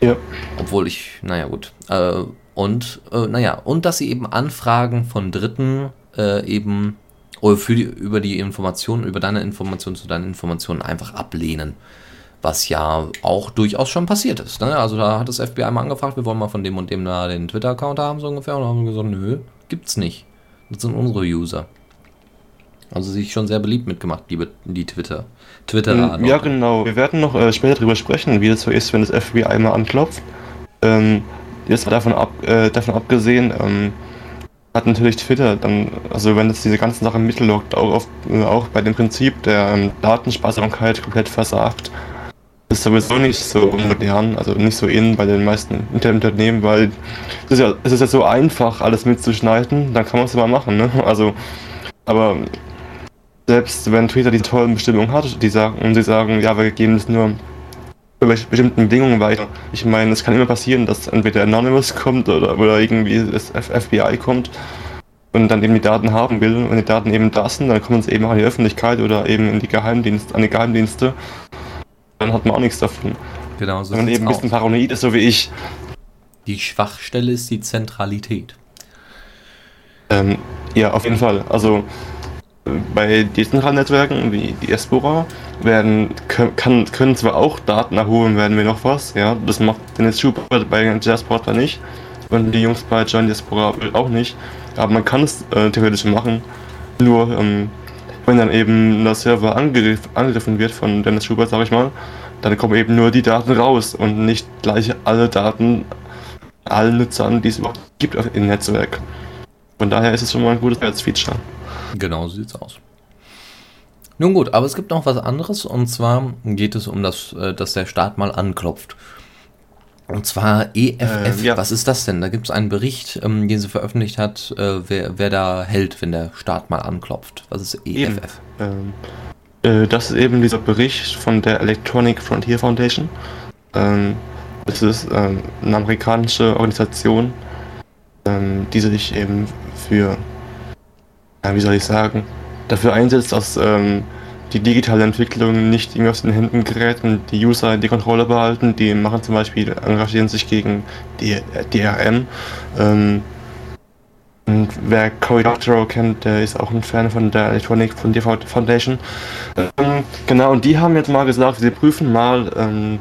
Ja. Obwohl ich, naja, gut. Äh, und, äh, naja, und dass sie eben Anfragen von Dritten äh, eben oder für die, über die Informationen, über deine Informationen zu deinen Informationen einfach ablehnen. Was ja auch durchaus schon passiert ist. Ne? Also da hat das FBI mal angefragt, wir wollen mal von dem und dem da den Twitter-Account haben, so ungefähr. Und haben gesagt, nö, gibt's nicht. Das sind unsere User. Also sich schon sehr beliebt mitgemacht, die, die Twitter. Twitterer. Ja, genau. Wir werden noch äh, später darüber sprechen, wie das so ist, wenn das FBI mal anklopft. Ähm, jetzt davon, ab, äh, davon abgesehen, ähm, hat natürlich Twitter dann, also wenn es diese ganzen Sachen mittellockt, auch, auf, äh, auch bei dem Prinzip der ähm, Datensparsamkeit komplett versagt. Das ist sowieso nicht so modern, also nicht so in bei den meisten Internetunternehmen, weil es ist, ja, es ist ja so einfach, alles mitzuschneiden, dann kann man es mal machen, ne? Also, aber selbst wenn Twitter die tollen Bestimmungen hat, die sagen, und sie sagen, ja, wir geben es nur über bestimmten Bedingungen weiter. Ich meine, es kann immer passieren, dass entweder Anonymous kommt oder, oder irgendwie das FBI kommt und dann eben die Daten haben will. Und die Daten eben da sind, dann kommen sie eben an die Öffentlichkeit oder eben in die Geheimdienste, an die Geheimdienste. Dann hat man auch nichts davon. Genau, so Wenn man eben ein bisschen paranoid ist, so wie ich. Die Schwachstelle ist die Zentralität. Ähm, ja, auf jeden Fall. Also bei dezentralen Netzwerken wie Diaspora werden, kann, können zwar auch Daten erhoben werden wir noch was, ja, das macht Dennis Schubert bei Diaspora nicht und die Jungs bei John Diaspora auch nicht, aber man kann es äh, theoretisch machen, nur ähm, wenn dann eben der Server angegriff, angegriffen wird von Dennis Schubert, sag ich mal, dann kommen eben nur die Daten raus und nicht gleich alle Daten allen Nutzern, die es überhaupt gibt im Netzwerk. Von daher ist es schon mal ein gutes Feature. Genau so sieht's aus. Nun gut, aber es gibt noch was anderes und zwar geht es um das, äh, dass der Staat mal anklopft. Und zwar EFF. Ähm, ja. Was ist das denn? Da gibt es einen Bericht, ähm, den sie veröffentlicht hat, äh, wer, wer da hält, wenn der Staat mal anklopft. Was ist. EFF? Ähm, äh, das ist eben dieser Bericht von der Electronic Frontier Foundation. Ähm, das ist ähm, eine amerikanische Organisation, ähm, die sich eben für, ja, wie soll ich sagen, dafür einsetzt, dass ähm, die digitale Entwicklung nicht irgendwie aus den Händen gerät und die User die Kontrolle behalten. Die machen zum Beispiel, engagieren sich gegen die DRM. Ähm, und wer Cory Doctorow kennt, der ist auch ein Fan von der Electronic Foundation. Ähm, genau, und die haben jetzt mal gesagt, sie prüfen mal ähm,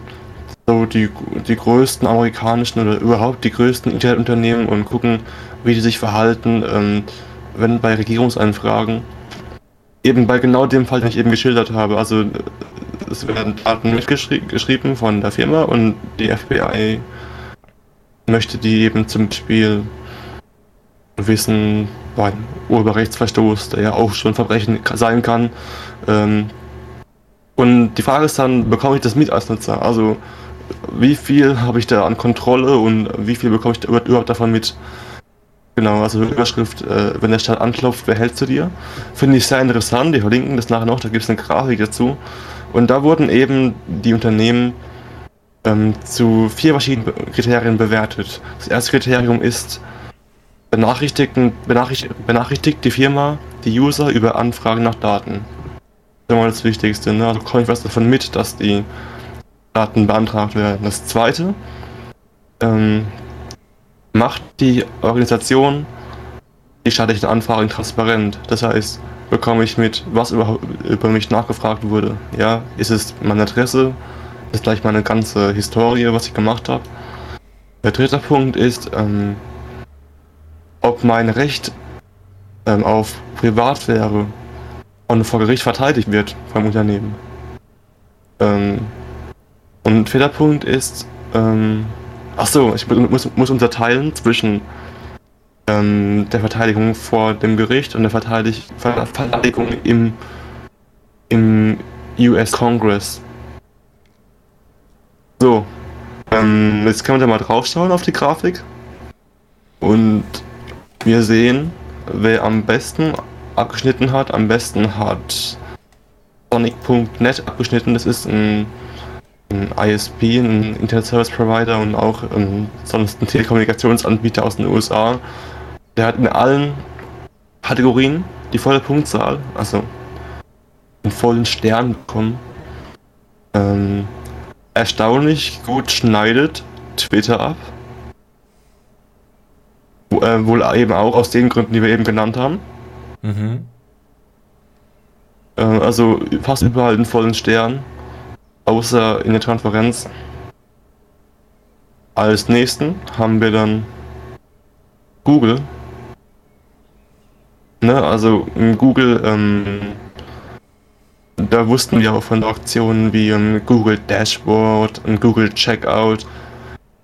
so die, die größten amerikanischen oder überhaupt die größten Internetunternehmen und gucken, wie die sich verhalten, ähm, wenn bei Regierungsanfragen eben bei genau dem Fall, den ich eben geschildert habe. Also äh, es werden Daten mitgeschrieben von der Firma und die FBI möchte die eben zum Beispiel wissen beim Urheberrechtsverstoß, der ja auch schon Verbrechen sein kann. Ähm, und die Frage ist dann, bekomme ich das mit als Nutzer? Also wie viel habe ich da an Kontrolle und wie viel bekomme ich überhaupt davon mit? Genau, also Überschrift, äh, wenn der Staat anklopft, wer hält zu dir? Finde ich sehr interessant, die verlinken das nachher noch, da gibt es eine Grafik dazu. Und da wurden eben die Unternehmen ähm, zu vier verschiedenen Kriterien bewertet. Das erste Kriterium ist, benachrichtigt, benachrichtigt die Firma die User über Anfragen nach Daten. Das ist immer das Wichtigste, ne? also komme ich was davon mit, dass die Daten beantragt werden. Das zweite, ähm, macht die Organisation die staatlichen Anfragen transparent. Das heißt, bekomme ich mit, was überhaupt über mich nachgefragt wurde. Ja, ist es meine Adresse, ist gleich meine ganze Historie, was ich gemacht habe. Der dritte Punkt ist, ähm, ob mein Recht ähm, auf Privatsphäre und vor Gericht verteidigt wird vom Unternehmen. Ähm, und vierter Punkt ist, ähm, ach so, ich muss, muss unterteilen zwischen ähm, der Verteidigung vor dem Gericht und der Verteidig Verteidigung im, im US Congress. So, ähm, jetzt können wir da mal drauf schauen auf die Grafik. Und wir sehen, wer am besten abgeschnitten hat. Am besten hat Sonic.net abgeschnitten. Das ist ein, ein ISP, ein Internet Service Provider und auch ähm, sonst ein Telekommunikationsanbieter aus den USA. Der hat in allen Kategorien die volle Punktzahl, also einen vollen Stern bekommen. Ähm, erstaunlich gut schneidet Twitter ab. Wo, äh, wohl eben auch aus den Gründen, die wir eben genannt haben. Mhm. Äh, also fast überall einen vollen Stern. Außer in der Transparenz. Als nächsten haben wir dann Google. Ne, also in Google, ähm, da wussten wir auch von Aktionen wie ähm, Google Dashboard und Google Checkout,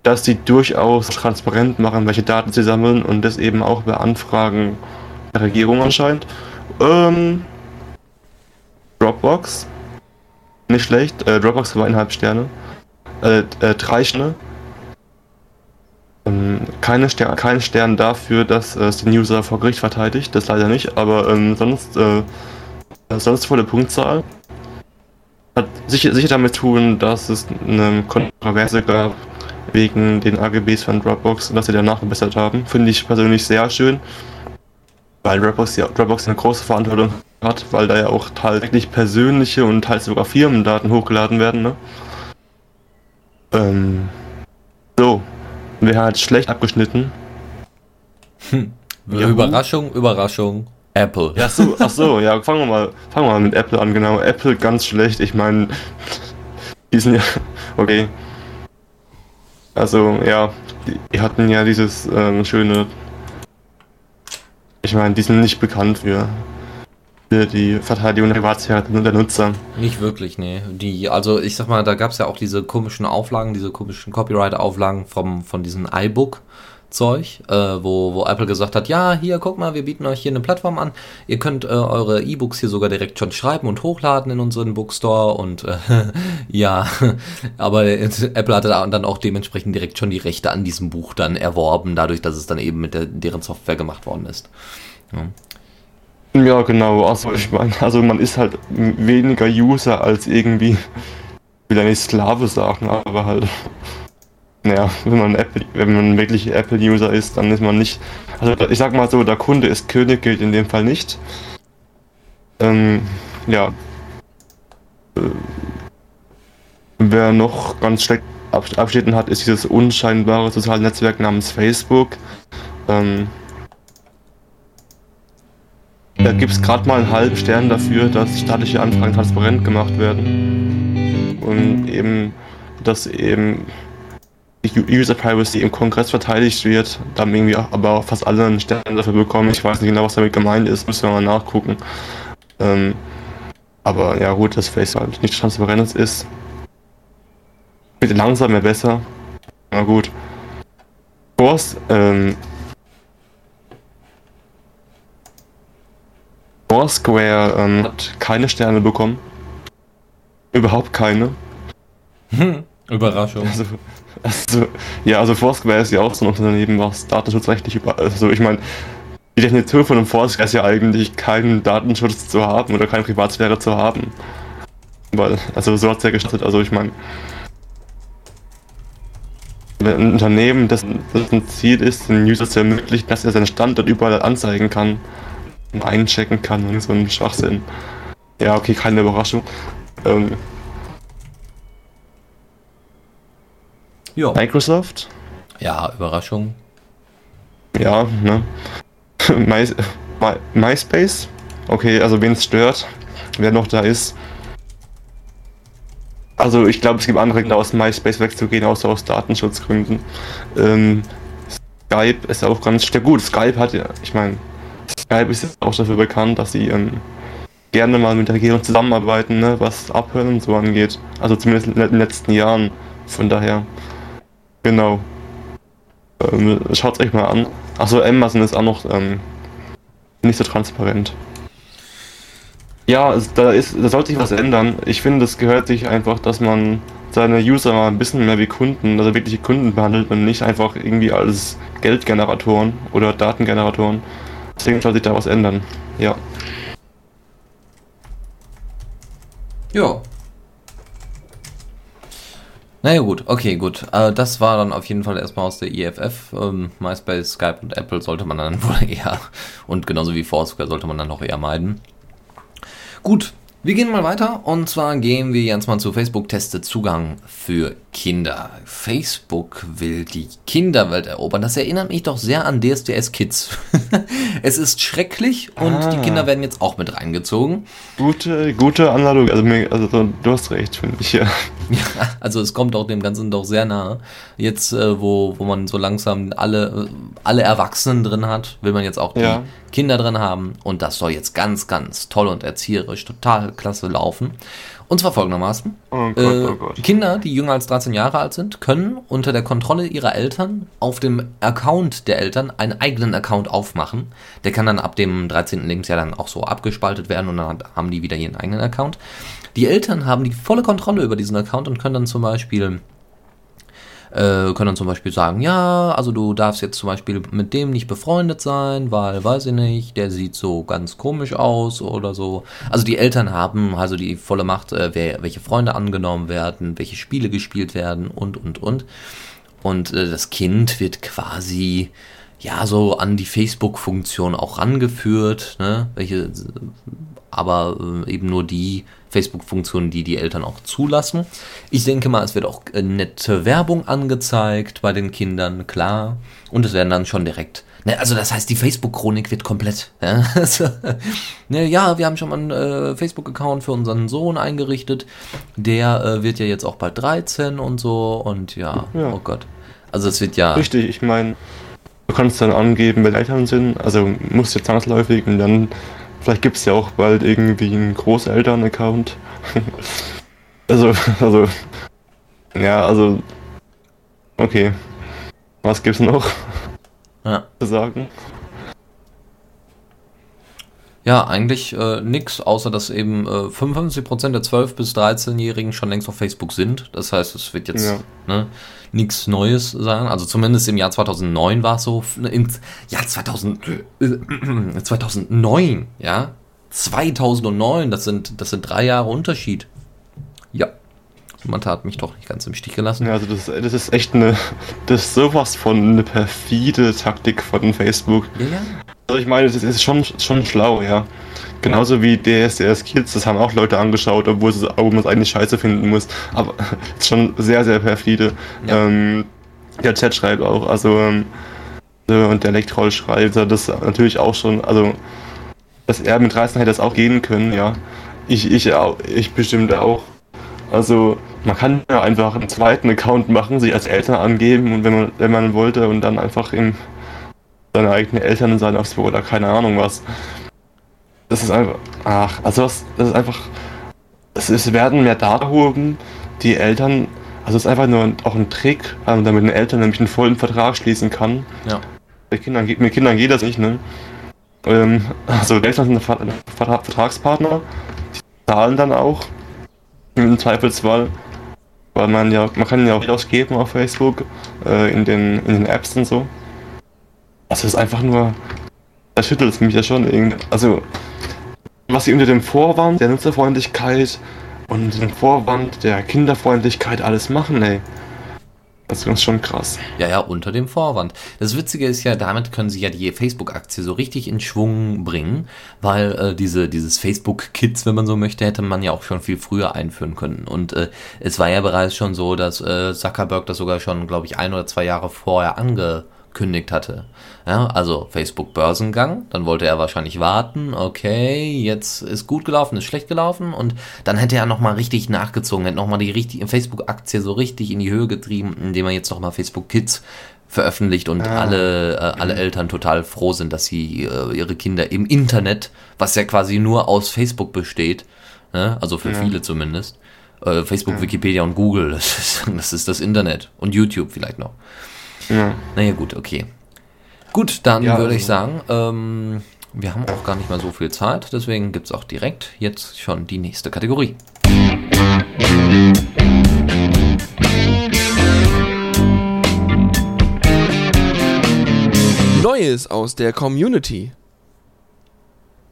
dass die durchaus transparent machen, welche Daten sie sammeln und das eben auch bei Anfragen der Regierung anscheinend. Ähm, Dropbox, nicht schlecht. Äh, Dropbox zweieinhalb Sterne. Äh, äh, drei Sterne. Ähm, keine Stern, kein Stern dafür, dass äh, es den User vor Gericht verteidigt, das leider nicht, aber ähm, sonst, äh, sonst volle Punktzahl. Hat sicher, sicher damit tun, dass es eine Kontroverse gab wegen den AGBs von Dropbox und dass sie danach gebessert haben. Finde ich persönlich sehr schön, weil Dropbox ja, Dropbox eine große Verantwortung hat, weil da ja auch tatsächlich persönliche und teils sogar Firmendaten hochgeladen werden. Ne? Ähm, so, wer hat schlecht abgeschnitten? Yahoo? Überraschung, Überraschung. Apple. Ja, so, ach so, ja, fangen wir mal, fangen wir mal mit Apple an, genau. Apple ganz schlecht. Ich meine, die sind ja, okay. Also, ja, die, die hatten ja dieses ähm, schöne, ich meine, die sind nicht bekannt für, die Verteidigung der Privatsphäre der Nutzer. Nicht wirklich, nee. Die, also ich sag mal, da gab es ja auch diese komischen Auflagen, diese komischen Copyright-Auflagen von diesem iBook. Zeug, äh, wo, wo Apple gesagt hat, ja, hier, guck mal, wir bieten euch hier eine Plattform an. Ihr könnt äh, eure E-Books hier sogar direkt schon schreiben und hochladen in unseren Bookstore und äh, ja, aber Apple hatte dann auch dementsprechend direkt schon die Rechte an diesem Buch dann erworben, dadurch, dass es dann eben mit der, deren Software gemacht worden ist. Ja. ja genau, also ich meine, also man ist halt weniger User als irgendwie, will ja nicht Sklave sagen, aber halt ja, wenn man Apple, wenn man wirklich Apple-User ist, dann ist man nicht. Also ich sag mal so, der Kunde ist König, gilt in dem Fall nicht. Ähm, ja. Äh, wer noch ganz schlecht abschnitten hat, ist dieses unscheinbare soziale Netzwerk namens Facebook. Ähm, da gibt es gerade mal einen halben Stern dafür, dass staatliche Anfragen transparent gemacht werden. Und eben, dass eben User Privacy im Kongress verteidigt wird, da haben irgendwie aber fast alle einen Stern dafür bekommen. Ich weiß nicht genau, was damit gemeint ist, müssen wir mal nachgucken. Ähm, aber ja gut, dass Facebook halt nicht transparent ist. Bitte langsam wäre besser. Na gut. Force, ähm, Foursquare ähm, hat keine Sterne bekommen. Überhaupt keine. Überraschung. Also, also, ja, also Foursquare ist ja auch so ein Unternehmen, was datenschutzrechtlich über. Also, ich meine, die Definition von einem Foursquare ist ja eigentlich, keinen Datenschutz zu haben oder keine Privatsphäre zu haben. Weil, also, so hat es ja gestartet. Also, ich meine, ein Unternehmen, dessen, dessen Ziel ist, den User zu ermöglichen, dass er seinen Standort überall anzeigen kann und einchecken kann und so ein Schwachsinn. Ja, okay, keine Überraschung. Ähm, Ja. Microsoft? Ja, Überraschung. Ja, ne? My, My, MySpace? Okay, also wen es stört, wer noch da ist. Also ich glaube, es gibt andere Gründe aus MySpace wegzugehen, außer aus Datenschutzgründen. Ähm, Skype ist auch ganz ja, gut. Skype hat ja, ich meine, Skype ist auch dafür bekannt, dass sie ähm, gerne mal mit der Regierung zusammenarbeiten, ne, was Abhören und so angeht. Also zumindest in den letzten Jahren. Von daher. Genau. Ähm, Schaut euch mal an. Achso, Amazon ist auch noch ähm, nicht so transparent. Ja, da, ist, da sollte sich was ändern. Ich finde, es gehört sich einfach, dass man seine User mal ein bisschen mehr wie Kunden, also wirkliche Kunden behandelt und nicht einfach irgendwie als Geldgeneratoren oder Datengeneratoren. Deswegen sollte sich da was ändern. Ja. Ja, naja gut, okay, gut. Äh, das war dann auf jeden Fall erstmal aus der EFF. Ähm, MySpace, Skype und Apple sollte man dann wohl eher, und genauso wie Foursquare sollte man dann noch eher meiden. Gut, wir gehen mal weiter und zwar gehen wir jetzt mal zu Facebook testet Zugang für Kinder. Facebook will die Kinderwelt erobern. Das erinnert mich doch sehr an DSDS Kids. es ist schrecklich und ah. die Kinder werden jetzt auch mit reingezogen. Gute, gute Anladung. Also, also du hast recht, finde ich ja. ja. Also es kommt auch dem Ganzen doch sehr nahe. Jetzt, äh, wo, wo man so langsam alle, alle Erwachsenen drin hat, will man jetzt auch die ja. Kinder drin haben. Und das soll jetzt ganz, ganz toll und erzieherisch total klasse laufen. Und zwar folgendermaßen. Oh Gott, äh, oh Gott. Kinder, die jünger als 13 Jahre alt sind, können unter der Kontrolle ihrer Eltern auf dem Account der Eltern einen eigenen Account aufmachen. Der kann dann ab dem 13. Lebensjahr dann auch so abgespaltet werden und dann haben die wieder ihren eigenen Account. Die Eltern haben die volle Kontrolle über diesen Account und können dann zum Beispiel äh, können dann zum Beispiel sagen, ja, also du darfst jetzt zum Beispiel mit dem nicht befreundet sein, weil, weiß ich nicht, der sieht so ganz komisch aus oder so. Also die Eltern haben also die volle Macht, äh, wer, welche Freunde angenommen werden, welche Spiele gespielt werden und, und, und. Und äh, das Kind wird quasi ja so an die Facebook-Funktion auch rangeführt, ne? Welche, aber äh, eben nur die Facebook-Funktionen, die die Eltern auch zulassen. Ich denke mal, es wird auch äh, nette Werbung angezeigt bei den Kindern, klar. Und es werden dann schon direkt Ne, also das heißt, die Facebook-Chronik wird komplett. Ja, also, ne, ja, wir haben schon mal einen äh, Facebook-Account für unseren Sohn eingerichtet. Der äh, wird ja jetzt auch bald 13 und so. Und ja, ja. oh Gott. Also es wird ja. Richtig, ich meine, du kannst dann angeben, wer Eltern sind. Also musst du zwangsläufig und dann Vielleicht gibt es ja auch bald irgendwie einen Großeltern-Account. also, also, ja, also, okay. Was gibt's noch? Ja. zu sagen. Ja, eigentlich äh, nix, außer dass eben äh, 55% der 12- bis 13-Jährigen schon längst auf Facebook sind. Das heißt, es wird jetzt Ja. ne, nichts Neues sein. Also zumindest im Jahr 2009 war es so. Im Jahr 2000, äh, 2009, ja. 2009, das sind, das sind drei Jahre Unterschied. Ja. Samantha hat mich doch nicht ganz im Stich gelassen. Ja, also das, das ist echt eine, das ist sowas von eine perfide Taktik von Facebook. Ja, ja. Also ich meine, das ist schon, schon schlau, ja. Genauso wie DSDS Kids, das haben auch Leute angeschaut, obwohl, es, obwohl man es eigentlich scheiße finden muss. Aber ist schon sehr, sehr perfide. Ja. Ähm, der Chat schreibt auch, also ähm, äh, und der Elektroll schreibt, das natürlich auch schon, also dass er mit 13 hätte das auch gehen können, ja. Ich, ich, auch, ich bestimmt auch. Also man kann ja einfach einen zweiten Account machen, sich als Eltern angeben und wenn man, wenn man wollte und dann einfach in seine eigenen Eltern sein aufs oder keine Ahnung was. Das ist einfach, ach, also das, das ist einfach, es, es werden mehr Daten erhoben, die Eltern, also es ist einfach nur ein, auch ein Trick, ähm, damit den Eltern nämlich einen vollen Vertrag schließen kann. Ja. Mit Kindern, geht- mit Kindern geht das nicht, ne? Ähm, also die Eltern sind Ver- Vertra- Vertragspartner, die zahlen dann auch im Zweifelsfall, weil man ja, man kann ja auch ausgeben auf Facebook, äh, in den, in den Apps und so. Also es ist einfach nur, da schüttelt es mich ja schon irgendwie. Also, was sie unter dem Vorwand der Nutzerfreundlichkeit und dem Vorwand der Kinderfreundlichkeit alles machen, ey. Das ist schon krass. Ja, ja, unter dem Vorwand. Das Witzige ist ja, damit können sie ja die Facebook-Aktie so richtig in Schwung bringen, weil äh, diese, dieses Facebook-Kids, wenn man so möchte, hätte man ja auch schon viel früher einführen können. Und äh, es war ja bereits schon so, dass äh, Zuckerberg das sogar schon, glaube ich, ein oder zwei Jahre vorher angekündigt hatte. Ja, also Facebook-Börsengang, dann wollte er wahrscheinlich warten, okay, jetzt ist gut gelaufen, ist schlecht gelaufen und dann hätte er nochmal richtig nachgezogen, hätte nochmal die richtige Facebook-Aktie so richtig in die Höhe getrieben, indem er jetzt nochmal Facebook Kids veröffentlicht und Ah. alle, äh, alle Eltern total froh sind, dass sie äh, ihre Kinder im Internet, was ja quasi nur aus Facebook besteht, ne? also für Ja. viele zumindest, äh, Facebook, Wikipedia und Google, das ist, das ist das Internet und YouTube vielleicht noch. Ja. Naja, gut, okay. Gut, dann Ja, würde ich also- sagen, ähm, wir haben auch gar nicht mehr so viel Zeit, deswegen gibt es auch direkt jetzt schon die nächste Kategorie. Neues aus der Community.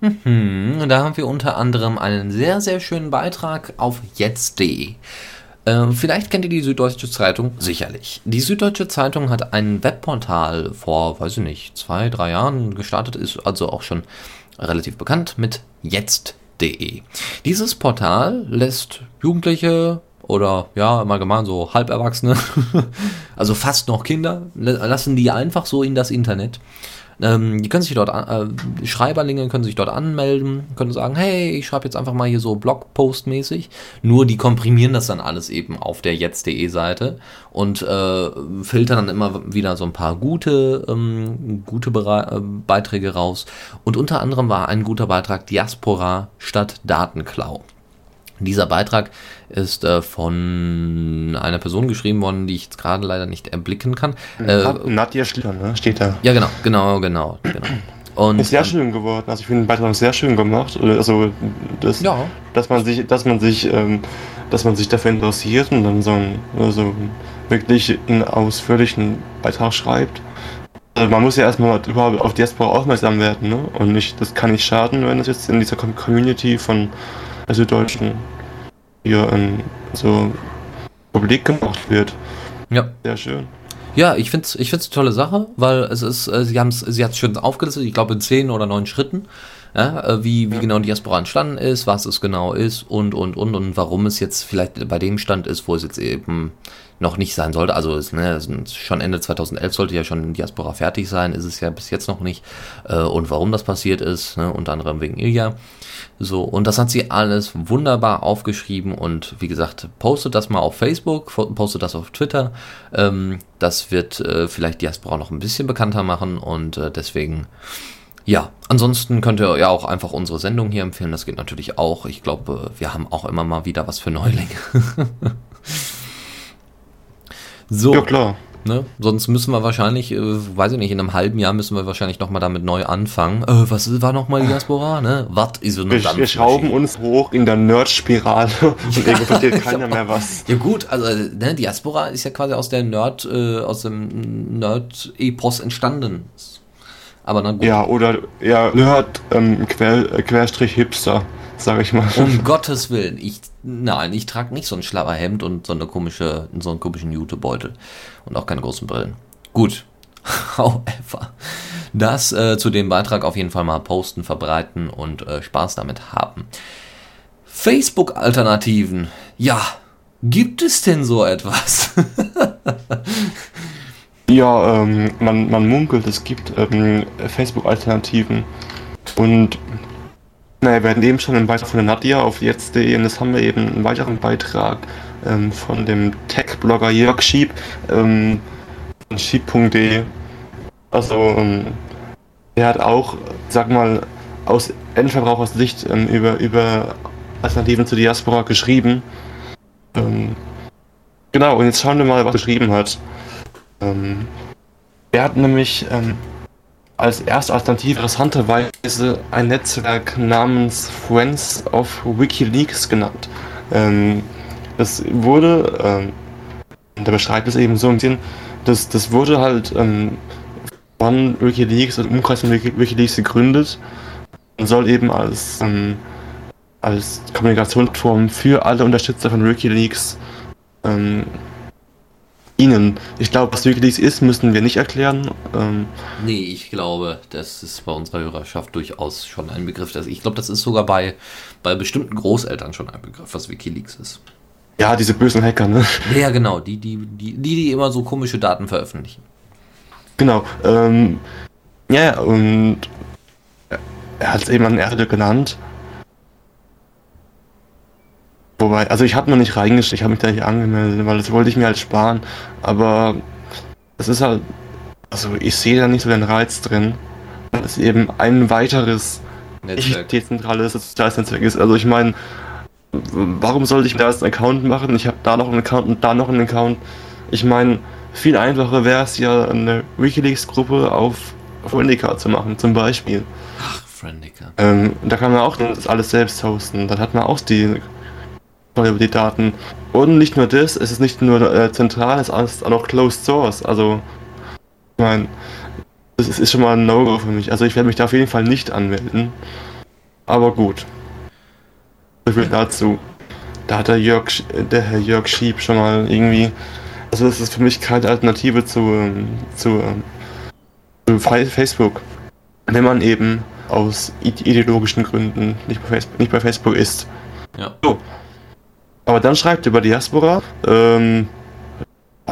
Hm, da haben wir unter anderem einen sehr, sehr schönen Beitrag auf jetzt.de. Ähm, vielleicht kennt ihr die Süddeutsche Zeitung, sicherlich. Die Süddeutsche Zeitung hat ein Webportal vor, weiß ich nicht, zwei, drei Jahren gestartet, ist also auch schon relativ bekannt mit jetzt.de. Dieses Portal lässt Jugendliche oder ja, im Allgemeinen so Halberwachsene, also fast noch Kinder, lassen die einfach so in das Internet. Ähm, die können sich dort, äh, Schreiberlinge können sich dort anmelden, können sagen, hey, ich schreibe jetzt einfach mal hier so Blogpost-mäßig. Nur die komprimieren das dann alles eben auf der jetzt.de Seite und äh, filtern dann immer wieder so ein paar gute, ähm, gute Bere äh, Beiträge raus. Und unter anderem war ein guter Beitrag Diaspora statt Datenklau. Dieser Beitrag ist äh, von einer Person geschrieben worden, die ich jetzt gerade leider nicht erblicken kann. Äh, Nadja Schlitter, ne? Steht da. ja, genau, genau, genau, genau. Und Ist sehr ähm, schön geworden. Also ich finde den Beitrag sehr schön gemacht. Also das, Ja. dass man sich, dass man sich, ähm, dass man sich dafür interessiert und dann so einen, also wirklich einen ausführlichen Beitrag schreibt. Also man muss ja erstmal überhaupt auf Diaspora aufmerksam werden, ne? Und nicht, das kann nicht schaden, wenn das jetzt in dieser Com- Community von also Deutschen hier ähm, so publik gemacht wird. ja. Sehr schön. Ja, ich find's, ich find's eine tolle Sache, weil es ist, äh, sie haben's, sie hat's schon aufgelistet, ich glaube in zehn oder neun Schritten, ja, äh, wie, wie genau Diaspora entstanden ist, was es genau ist und, und, und, und warum es jetzt vielleicht bei dem Stand ist, wo es jetzt eben noch nicht sein sollte. Also es, ne, es sind schon Ende 2011 sollte ja schon Diaspora fertig sein, ist es ja bis jetzt noch nicht. Äh, und warum das passiert ist, ne, unter anderem wegen Ilja. So, und das hat sie alles wunderbar aufgeschrieben und wie gesagt, postet das mal auf Facebook, postet das auf Twitter. Ähm, das wird äh, vielleicht Diaspora noch ein bisschen bekannter machen und deswegen, ja, ansonsten könnt ihr ja auch einfach unsere Sendung hier empfehlen, das geht natürlich auch. Ich glaube, wir haben auch immer mal wieder was für Neulinge. so, Ja klar. Ne? Sonst müssen wir wahrscheinlich, äh, weiß ich nicht, in einem halben Jahr müssen wir wahrscheinlich nochmal damit neu anfangen. Äh, was war nochmal die Diaspora? Ne? Was ist so eine Wir, wir schrauben uns hoch in der Nerd-Spirale und irgendwann versteht keiner mehr was. Ja gut, also ne, Diaspora ist ja quasi aus der Nerd, äh, aus dem Nerd-Epos entstanden. Aber na gut. Ja, oder ja, Nerd, ähm, Quer, äh, Querstrich Hipster, sag ich mal. Um Gottes Willen, ich, nein, ich trage nicht so ein Schlapperhemd und so eine komische, so einen komischen Jutebeutel und auch keine großen Brillen. Gut, however, das äh, zu dem Beitrag auf jeden Fall mal posten, verbreiten und äh, Spaß damit haben. Facebook-Alternativen, ja, gibt es denn so etwas? Ja, ähm, man, man munkelt, es gibt ähm, Facebook-Alternativen. Und naja, wir hatten eben schon einen Beitrag von der Nadja auf jetzt.de und jetzt haben wir eben einen weiteren Beitrag ähm, von dem Tech-Blogger Jörg Schieb ähm, von schieb.de. Also, ähm, der hat auch, sag mal, aus Endverbrauchersicht ähm, über, über Alternativen zu Diaspora geschrieben. Ähm, genau, und jetzt schauen wir mal, was er geschrieben hat. Ähm, er hat nämlich ähm, als erste Alternative interessanterweise ein Netzwerk namens Friends of WikiLeaks genannt. Ähm, das wurde, ähm, der beschreibt es eben so ein bisschen, das, das wurde halt ähm, von WikiLeaks und Umkreis von Wiki- WikiLeaks gegründet und soll eben als, ähm, als Kommunikationsplattform für alle Unterstützer von WikiLeaks ähm, Ihnen. Ich glaube, was WikiLeaks ist, müssen wir nicht erklären. Ähm, nee, ich glaube, das ist bei unserer Hörerschaft durchaus schon ein Begriff. Ich glaube, das ist sogar bei, bei bestimmten Großeltern schon ein Begriff, was Wikileaks ist. ja, diese bösen Hacker, ne? Ja, genau, die, die, die, die, die immer so komische Daten veröffentlichen. Genau. Ähm, ja, und er hat es eben an Erde genannt. Wobei, also ich habe noch nicht reingeschickt, ich habe mich da nicht angemeldet, weil das wollte ich mir halt sparen. Aber es ist halt, also ich sehe da nicht so den Reiz drin, weil es eben ein weiteres nicht Netzwerk. dezentrales soziales Netzwerk ist. Also ich meine, warum sollte ich da jetzt einen Account machen? Ich habe da noch einen Account und da noch einen Account. Ich meine, viel einfacher wäre es ja, eine Wikileaks-Gruppe auf, Indica zu machen, zum Beispiel. Ach, Friendica. Ähm, da kann man auch das alles selbst hosten. Dann hat man auch die, über die Daten. Und nicht nur das, es ist nicht nur äh, zentral, es ist auch noch Closed Source. Also, ich meine, das ist, ist schon mal ein No-Go für mich. Also ich werde mich da auf jeden Fall nicht anmelden. Aber gut. So viel dazu. Da hat der Jörg, der Herr Jörg Schieb schon mal irgendwie. Also das ist für mich keine Alternative zu, ähm, zu, ähm, zu Facebook. Wenn man eben aus ide- ideologischen Gründen nicht bei Facebook, nicht bei Facebook ist. Ja. So. Aber dann schreibt er über Diaspora, ähm,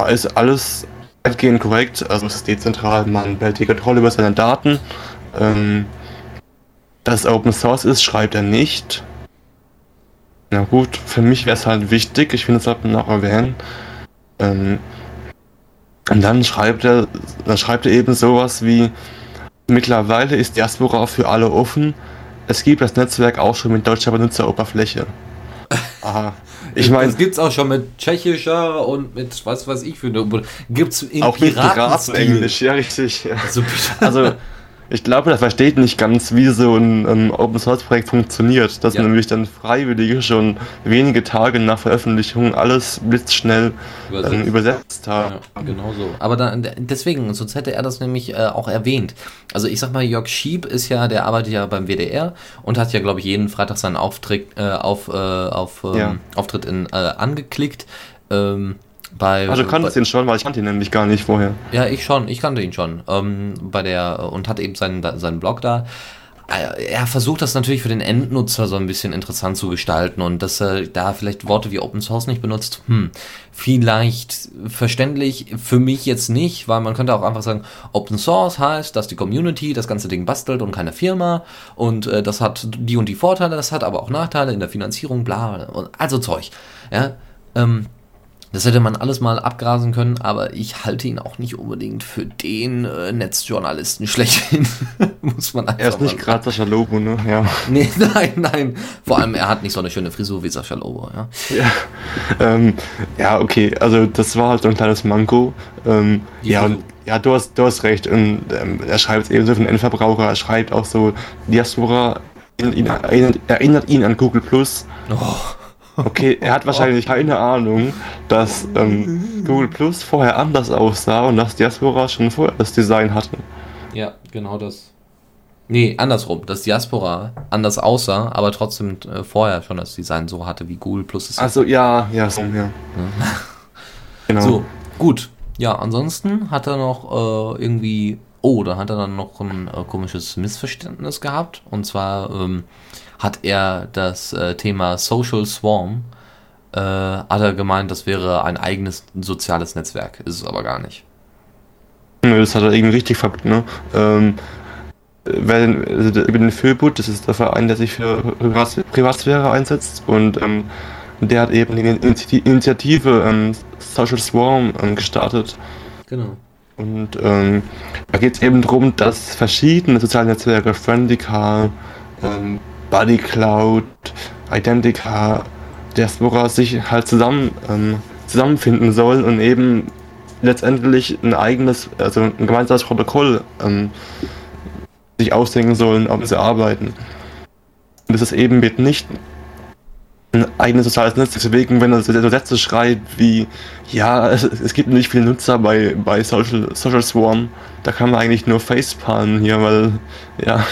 ist alles weitgehend korrekt, also es ist dezentral, man behält die Kontrolle über seine Daten. Ähm, dass es Open Source ist, schreibt er nicht. Na gut, für mich wäre es halt wichtig, ich finde, das sollte man auch erwähnen. Ähm, und dann schreibt er, dann schreibt er eben sowas wie, mittlerweile ist Diaspora für alle offen. Es gibt das Netzwerk auch schon mit deutscher Benutzeroberfläche. Aha. Ich meine, das gibt's auch schon mit tschechischer und mit was weiß ich für eine. Gibt's im auch mit Piratenstil. Piratenenglisch, ja richtig. Ja. Also. Also, ich glaube, das versteht nicht ganz, wie so ein, ein Open Source Projekt funktioniert. Dass Ja. nämlich dann Freiwillige schon wenige Tage nach Veröffentlichung alles blitzschnell Übersetzt. ähm, übersetzt haben. Ja, genau so. Aber dann, deswegen, sonst hätte er das nämlich äh, auch erwähnt. Also ich sag mal, Jörg Schieb ist ja, der arbeitet ja beim WDR und hat ja, glaube ich, jeden Freitag seinen Auftritt, äh, auf, äh, auf, ähm, Ja. Auftritt in, äh, angeklickt. Ähm, bei, Also du kanntest bei, ihn schon, weil ich kannte ihn nämlich gar nicht vorher. Ja, ich schon, ich kannte ihn schon. Ähm, bei der, und hat eben seinen, seinen Blog da. Äh, Er versucht das natürlich für den Endnutzer so ein bisschen interessant zu gestalten und dass er da vielleicht Worte wie Open Source nicht benutzt, hm, vielleicht verständlich, für mich jetzt nicht, weil man könnte auch einfach sagen, Open Source heißt, dass die Community das ganze Ding bastelt und keine Firma und äh, das hat die und die Vorteile, das hat aber auch Nachteile in der Finanzierung, bla, also Zeug, ja, ähm, Das hätte man alles mal abgrasen können, aber ich halte ihn auch nicht unbedingt für den äh, Netzjournalisten schlechthin. Muss man einfach Er ist nicht gerade Sascha Lobo, ne? Ja. Nee, nein, nein. Vor allem, er hat nicht so eine schöne Frisur wie Sascha Lobo, ja. Ja, ähm, ja, okay, also das war halt so ein kleines Manko. Ähm, ja, und, ja, du hast, du hast recht. Und ähm, er schreibt es ebenso für den Endverbraucher. Er schreibt auch so, Diaspora erinnert ihn, erinnert ihn an Google Plus. Oh. Okay, er hat wahrscheinlich keine Ahnung, dass ähm, Google Plus vorher anders aussah und dass Diaspora schon vorher das Design hatte. Ja, genau das. Nee, andersrum, dass Diaspora anders aussah, aber trotzdem äh, vorher schon das Design so hatte, wie Google Plus es Also ja, ja, so, ja. Genau. So, gut. Ja, ansonsten hat er noch äh, irgendwie. Oh, da hat er dann noch ein äh, komisches Missverständnis gehabt. Und zwar ähm, hat er das äh, Thema Social Swarm, äh, hat er gemeint, das wäre ein eigenes soziales Netzwerk. Ist es aber gar nicht. Das hat er irgendwie richtig verpackt, ne? Ähm, wer den, also über den Föbut, das ist der Verein, der sich für Privat- Privatsphäre einsetzt und ähm, der hat eben die Initi- Initiative ähm, Social Swarm ähm, gestartet. Genau. Und ähm, da geht es eben darum, dass verschiedene soziale Netzwerke, Friendica, ähm, BuddyCloud, Identica, Diaspora sich halt zusammen ähm, zusammenfinden sollen und eben letztendlich ein eigenes, also ein gemeinsames Protokoll ähm, sich ausdenken sollen, ob sie arbeiten. Und das ist eben mit nicht ein eigenes soziales Netz. Deswegen, wenn er so Sätze schreibt wie, ja, es, es gibt nicht viele Nutzer bei, bei Social, Social Swarm, da kann man eigentlich nur facepalmen hier, weil, ja,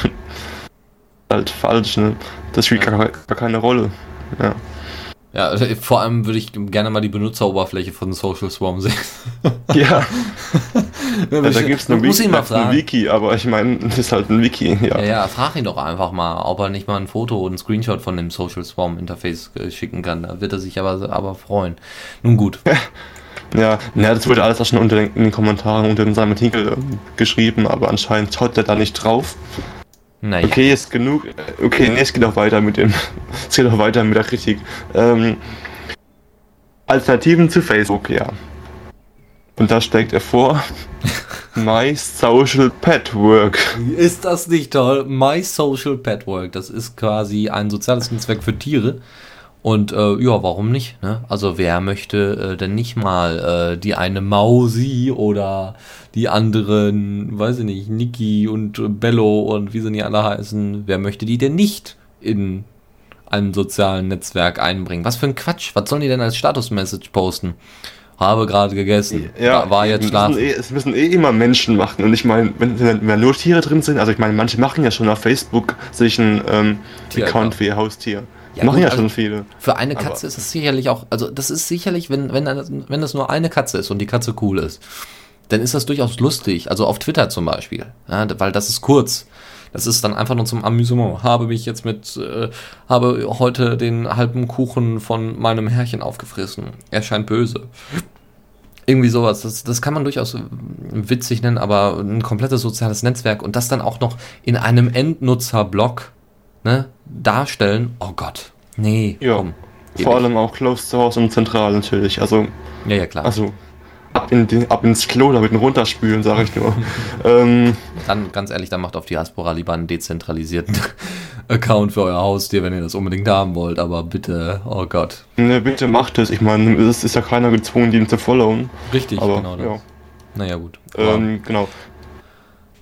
halt falsch, ne? Das spielt gar, gar keine Rolle. Ja. Ja, äh, vor allem würde ich gerne mal die Benutzeroberfläche von Social Swarm sehen. Ja, ja da gibt es eine muss ihn mal ein fragen. Wiki, aber ich meine, das ist halt ein Wiki, ja. Ja, ja, frag ihn doch einfach mal, ob er nicht mal ein Foto und einen Screenshot von dem Social Swarm Interface äh, schicken kann. Da wird er sich aber, aber freuen. Nun gut. Ja, na, das wurde alles auch schon unter den, in den Kommentaren unter seinem Artikel ähm, geschrieben, aber anscheinend schaut er da nicht drauf. Naja. Okay, ist genug. Okay, nee, es geht auch weiter mit dem. Es geht auch weiter mit der Kritik. Ähm, Alternativen zu Facebook, ja. Und da schlägt er vor. My Social Pet Work. Ist das nicht toll? My Social Petwork, das ist quasi ein soziales Netzwerk für Tiere. Und äh, ja, warum nicht? Ne? Also wer möchte äh, denn nicht mal äh, die eine Mausi oder die anderen, weiß ich nicht, Niki und Bello und wie sie nicht alle heißen, wer möchte die denn nicht in einem sozialen Netzwerk einbringen? Was für ein Quatsch. Was sollen die denn als Status-Message posten? Habe gerade gegessen. War- war jetzt es schlafen. müssen, eh, es müssen eh immer Menschen machen. Und ich meine, wenn, wenn, nur Tiere drin sind, also ich meine, manche machen ja schon auf Facebook sich einen ähm, Account für ihr Haustier. Ja, machen gut, ja also- schon viele. Für eine Katze ist es sicherlich auch, also das ist sicherlich, wenn, wenn, das- wenn das nur eine Katze ist und die Katze cool ist, dann ist das durchaus lustig. Also auf Twitter zum Beispiel, ja, weil das ist kurz. Das ist dann einfach nur zum Amüsement. Habe mich jetzt mit, äh, habe heute den halben Kuchen von meinem Herrchen aufgefressen. Er scheint böse. Irgendwie sowas. Das, das kann man durchaus witzig nennen, aber ein komplettes soziales Netzwerk und das dann auch noch in einem Endnutzerblog ne, darstellen. Oh Gott. Nee, Ja. komm. Vor allem auch close to house und zentral natürlich. Also Ja, ja, klar. Also, ab, in den, ab ins Klo damit runterspülen, sage ich nur. ähm, Dann, ganz ehrlich, dann macht auf Diaspora lieber einen dezentralisierten Account für euer Haustier, wenn ihr das unbedingt haben wollt. Aber bitte, oh Gott. ne, bitte macht es. Ich meine, es ist ja keiner gezwungen, den zu followen. Richtig, Aber, genau das. ja. Naja, gut. Ähm, genau.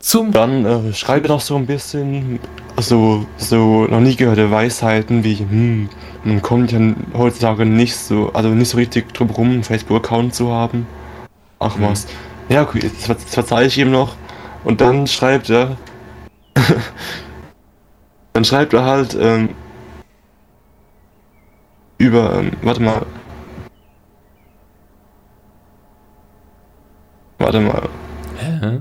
Zum. Dann äh, schreibe noch so ein bisschen so, so noch nie gehörte Weisheiten wie, hm, man kommt ja heutzutage nicht so, also nicht so richtig drum rum, einen Facebook-Account zu haben. Ach Mhm. was. Ja, okay, das, ver- das verzeihe ich ihm noch. Und dann schreibt er, dann schreibt er halt ähm, über, ähm, warte mal. Warte mal. Hä?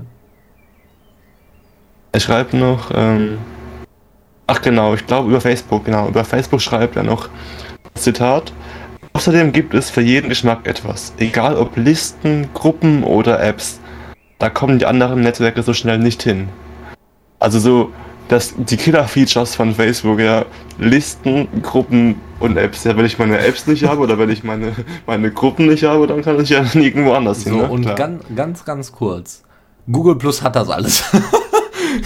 Er schreibt noch, ähm, ach genau, ich glaube über Facebook, genau, über Facebook schreibt er noch, Zitat, außerdem gibt es für jeden Geschmack etwas, egal ob Listen, Gruppen oder Apps. Da kommen die anderen Netzwerke so schnell nicht hin. Also so, das, die Killer-Features von Facebook, ja. Listen, Gruppen und Apps. Ja, wenn ich meine Apps nicht habe oder wenn ich meine, meine Gruppen nicht habe, dann kann ich ja nirgendwo anders So, hin. Ne? und ganz, ganz kurz. Google Plus hat das alles.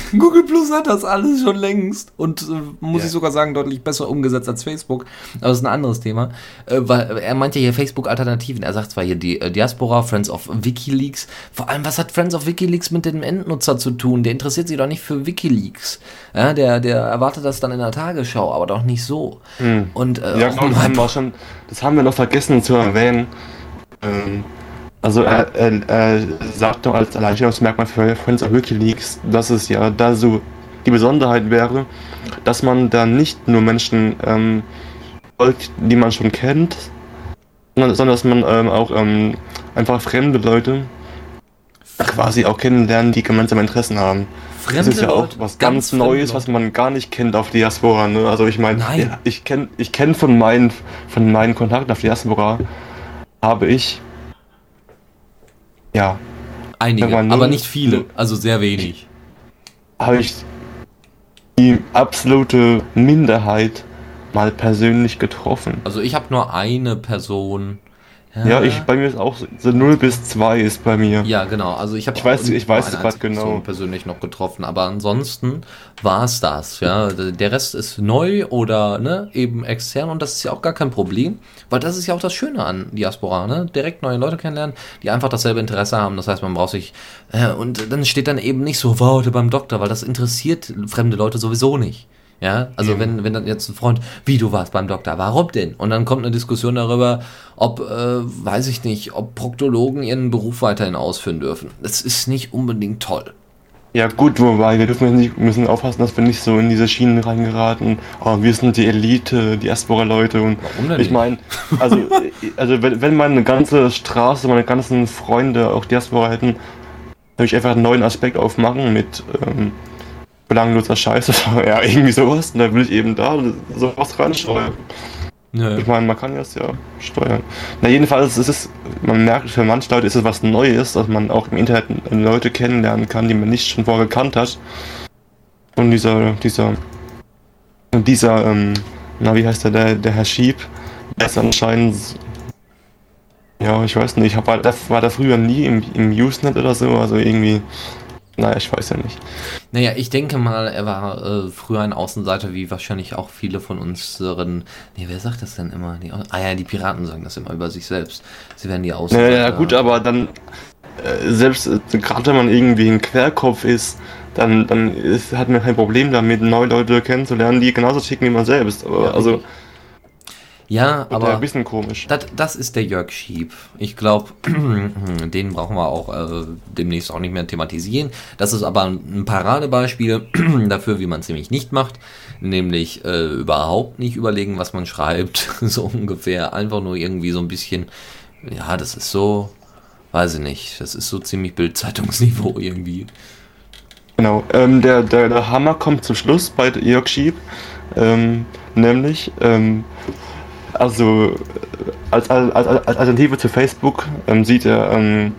Google Plus hat das alles schon längst und äh, muss Ja. ich sogar sagen, deutlich besser umgesetzt als Facebook. Aber das ist ein anderes Thema. Äh, weil er meint ja hier Facebook-Alternativen. Er sagt zwar hier die äh, Diaspora, Friends of Wikileaks. Vor allem, was hat Friends of Wikileaks mit dem Endnutzer zu tun? Der interessiert sich doch nicht für Wikileaks. Ja, der, der erwartet das dann in der Tagesschau, aber doch nicht so. Und äh, Ja, genau, das haben, wir schon, das haben wir noch vergessen zu erwähnen. Ähm, also er, er, er sagt doch als Alleinstellungsmerkmal für Friends of Wikileaks, dass es ja da so die Besonderheit wäre, dass man da nicht nur Menschen ähm, folgt, die man schon kennt, sondern, sondern dass man ähm, auch ähm, einfach fremde Leute quasi auch kennenlernen, die gemeinsame Interessen haben. Das fremde ist ja auch Leute, was ganz, fremde Neues, was man gar nicht kennt auf Diaspora. Ne? Also ich meine, ich kenne ich kenn von meinen von meinen Kontakten auf Diaspora habe ich ja Einige, nur- aber nicht viele, also sehr wenig. habe ich die absolute Minderheit mal persönlich getroffen. Also ich habe nur eine Person. Ja, ich bei mir ist auch so, so 0 bis 2 ist bei mir. Ja, genau. Also ich habe Ich weiß- ich weiß es genau. Persönlich noch getroffen, aber ansonsten war es das. Ja, der Rest ist neu oder ne eben extern und das ist ja auch gar kein Problem, weil das ist ja auch das Schöne an Diaspora, ne? Direkt neue Leute kennenlernen, die einfach dasselbe Interesse haben. Das heißt, man braucht sich äh, und dann steht dann eben nicht so, wow, heute beim Doktor, weil das interessiert fremde Leute sowieso nicht. Ja, also wenn, wenn dann jetzt ein Freund, wie du warst beim Doktor, warum denn? Und dann kommt eine Diskussion darüber, ob, äh, weiß ich nicht, ob Proktologen ihren Beruf weiterhin ausführen dürfen. Das ist nicht unbedingt toll. Ja gut, wobei wir dürfen nicht, müssen aufpassen, dass wir nicht so in diese Schienen reingeraten. Oh, wir sind die Elite, die Diaspora-Leute und Warum denn ich meine, also, also wenn, wenn meine ganze Straße, meine ganzen Freunde auch Diaspora hätten, würde ich einfach einen neuen Aspekt aufmachen mit ähm, belangloser Scheiße, ja irgendwie sowas. Und dann will ich eben da sowas reinsteuern. Nö. Ich meine, man kann das ja steuern. Na jedenfalls ist es, man merkt, für manche Leute ist es was Neues, dass man auch im Internet Leute kennenlernen kann, die man nicht schon vorher gekannt hat. Und dieser, dieser, dieser, ähm, na wie heißt der, der, der Herr Schieb, der ist anscheinend, ja, ich weiß nicht, war der, war der früher nie im, im Usenet oder so, also irgendwie, naja, ich weiß ja nicht. Naja, ich denke mal, er war äh, früher ein Außenseiter, wie wahrscheinlich auch viele von unseren. Nee, wer sagt das denn immer? Die, ah ja, die Piraten sagen das immer über sich selbst. Sie werden die Außenseiter. Ja, ja gut, aber dann, äh, selbst äh, gerade wenn man irgendwie ein Querkopf ist, dann, dann ist, hat man kein Problem damit, neue Leute kennenzulernen, die genauso ticken wie man selbst. Aber, Ja, also, Ja, wird aber. ein bisschen komisch. Das, das ist der Jörg Schieb. Ich glaube, den brauchen wir auch äh, demnächst auch nicht mehr thematisieren. Das ist aber ein Paradebeispiel dafür, wie man es nämlich nicht macht. Nämlich äh, überhaupt nicht überlegen, was man schreibt. so ungefähr. Einfach nur irgendwie so ein bisschen. Ja, das ist so. Weiß ich nicht. Das ist so ziemlich Bildzeitungsniveau irgendwie. Genau. Ähm, der, der, der Hammer kommt zum Schluss bei Jörg Schieb. Ähm, nämlich, ähm, also als, als, als als Alternative zu Facebook ähm, sieht er ähm,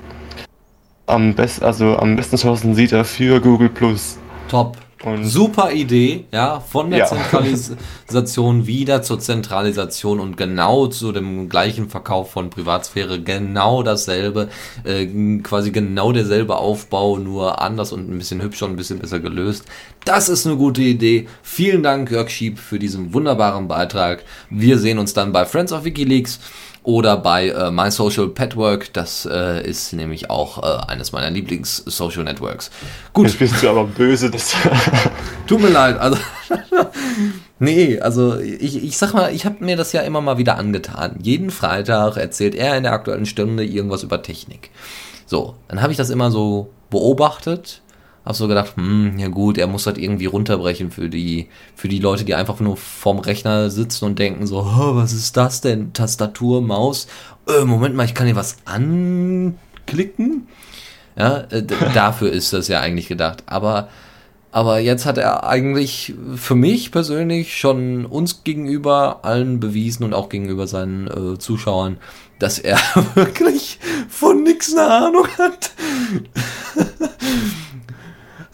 am besten, also am besten Chancen sieht er für Google Plus. Top. Und- Super Idee, ja, von der Ja. Zentralisation wieder zur Zentralisation und genau zu dem gleichen Verkauf von Privatsphäre, genau dasselbe, äh, quasi genau derselbe Aufbau, nur anders und ein bisschen hübscher und ein bisschen besser gelöst. Das ist eine gute Idee. Vielen Dank, Jörg Schieb, für diesen wunderbaren Beitrag. Wir sehen uns dann bei Friends of Wikileaks oder bei äh, My Social Petwork. Das äh, ist nämlich auch äh, eines meiner Lieblings-Social Networks. Gut, Jetzt bist du aber böse, dass Tut mir leid, also. nee, also ich, ich sag mal, ich habe mir das ja immer mal wieder angetan. Jeden Freitag erzählt er in der aktuellen Stunde irgendwas über Technik. So, dann habe ich das immer so beobachtet, habe so gedacht, hm, ja gut, er muss das irgendwie runterbrechen für die, für die Leute, die einfach nur vorm Rechner sitzen und denken so, "Oh, was ist das denn? Tastatur, Maus? Äh, Moment mal, ich kann hier was anklicken. Ja, äh, dafür ist das ja eigentlich gedacht. Aber, aber jetzt hat er eigentlich für mich persönlich schon uns gegenüber allen bewiesen und auch gegenüber seinen äh, Zuschauern, dass er wirklich von nix eine Ahnung hat.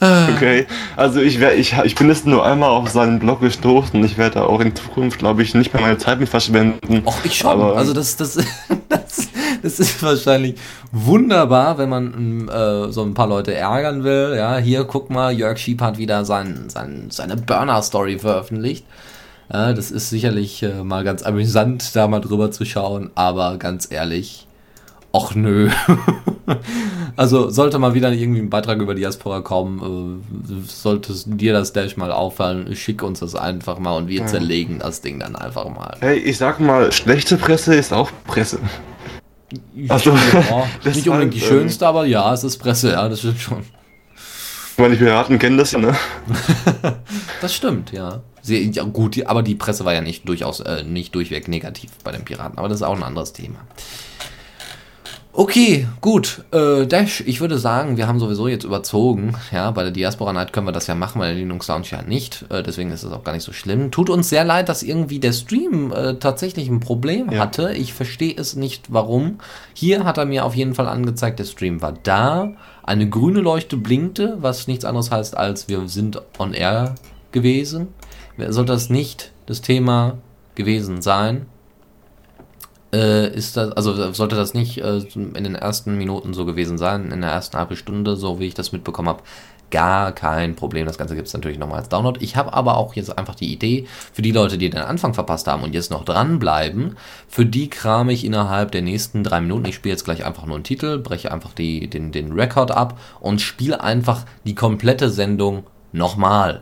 Okay, also ich, wär, ich, ich bin jetzt nur einmal auf seinen Blog gestoßen. Ich werde auch in Zukunft, glaube ich, nicht mehr meine Zeit mit verschwenden. Och, ich schon. Aber, also das, das, das, das ist wahrscheinlich wunderbar, wenn man äh, so ein paar Leute ärgern will. Ja, hier guck mal, Jörg Schiep hat wieder sein, sein, seine Burner-Story veröffentlicht. Ja, das ist sicherlich äh, mal ganz amüsant, da mal drüber zu schauen, aber ganz ehrlich, Och nö. also sollte mal wieder irgendwie ein Beitrag über Diaspora kommen, äh, sollte dir das Dash mal auffallen, schick uns das einfach mal und wir ja. zerlegen das Ding dann einfach mal. Hey, ich sag mal, schlechte Presse ist auch Presse. Also, ja, nicht unbedingt die ähm, schönste, aber ja, es ist Presse, ja, das stimmt schon. Ich meine, die Piraten kennen das ja, ne? das stimmt, ja. Sehr, ja. Gut, aber die Presse war ja nicht durchaus äh, nicht durchweg negativ bei den Piraten, aber das ist auch ein anderes Thema. Okay, gut. Äh, Dash, ich würde sagen, wir haben sowieso jetzt überzogen. Ja, bei der Diaspora Night können wir das ja machen, bei der Linux Lounge ja nicht. Äh, deswegen ist es auch gar nicht so schlimm. Tut uns sehr leid, dass irgendwie der Stream äh, tatsächlich ein Problem ja. hatte. Ich verstehe es nicht, warum. Hier hat er mir auf jeden Fall angezeigt, der Stream war da. Eine grüne Leuchte blinkte, was nichts anderes heißt, als wir sind on air gewesen. Sollte das nicht das Thema gewesen sein, äh, ist das, also sollte das nicht äh, in den ersten Minuten so gewesen sein, in der ersten halben Stunde, so wie ich das mitbekommen habe, gar kein Problem. Das Ganze gibt es natürlich nochmal als Download. Ich habe aber auch jetzt einfach die Idee, für die Leute, die den Anfang verpasst haben und jetzt noch dranbleiben, für die kram ich innerhalb der nächsten drei Minuten, ich spiele jetzt gleich einfach nur einen Titel, breche einfach die, den, den Rekord ab und spiele einfach die komplette Sendung nochmal.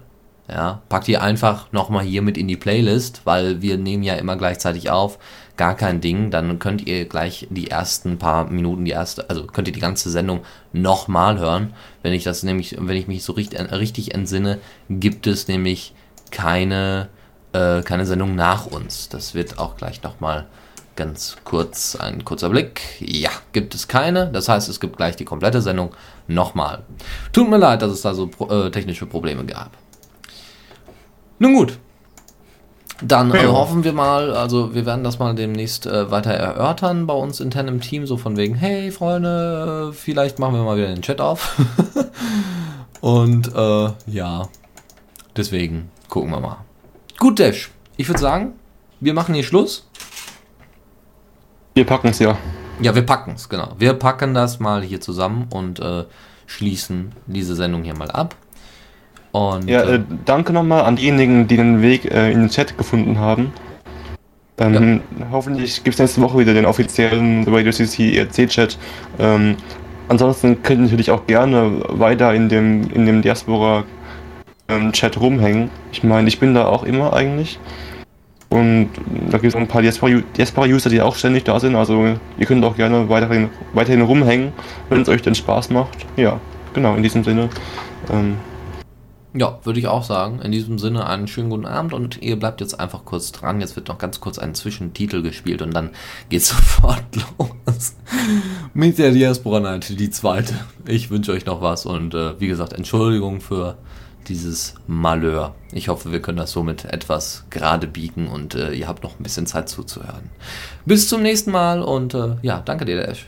Ja, pack die einfach nochmal hier mit in die Playlist, weil wir nehmen ja immer gleichzeitig auf gar kein Ding. Dann könnt ihr gleich die ersten paar Minuten, die erste, also könnt ihr die ganze Sendung nochmal hören. Wenn ich das nämlich, wenn ich mich so richtig, richtig entsinne, gibt es nämlich keine, äh, keine Sendung nach uns. Das wird auch gleich nochmal ganz kurz, ein kurzer Blick. Ja, gibt es keine. Das heißt, es gibt gleich die komplette Sendung nochmal. Tut mir leid, dass es da so äh, technische Probleme gab. Nun gut, dann äh, hoffen wir mal, also wir werden das mal demnächst äh, weiter erörtern bei uns intern im Team, so von wegen, hey Freunde, vielleicht machen wir mal wieder den Chat auf. Und äh, ja, deswegen gucken wir mal. Gut, Dash, ich würde sagen, wir machen hier Schluss. Wir packen es ja. Ja, wir packen es, genau. Wir packen das mal hier zusammen und äh, schließen diese Sendung hier mal ab. Und, ja, äh, danke nochmal an diejenigen, die den Weg äh, in den Chat gefunden haben. Ähm, ja. Hoffentlich gibt es nächste Woche wieder den offiziellen Radio CC ERC-Chat. Ähm, ansonsten könnt ihr natürlich auch gerne weiter in dem, in dem Diaspora-Chat ähm, rumhängen. Ich meine, ich bin da auch immer eigentlich. Und da gibt es ein paar Diaspora-User, die auch ständig da sind. Also ihr könnt auch gerne weiterhin, weiterhin rumhängen, wenn es euch denn Spaß macht. Ja, genau, in diesem Sinne. Ähm, ja, würde ich auch sagen. In diesem Sinne einen schönen guten Abend und ihr bleibt jetzt einfach kurz dran. Jetzt wird noch ganz kurz ein Zwischentitel gespielt und dann geht's sofort los mit der Diaspora Night, die zweite. Ich wünsche euch noch was und äh, wie gesagt, Entschuldigung für dieses Malheur. Ich hoffe, wir können das somit etwas gerade biegen und äh, ihr habt noch ein bisschen Zeit zuzuhören. Bis zum nächsten Mal und äh, ja, danke dir, Ash.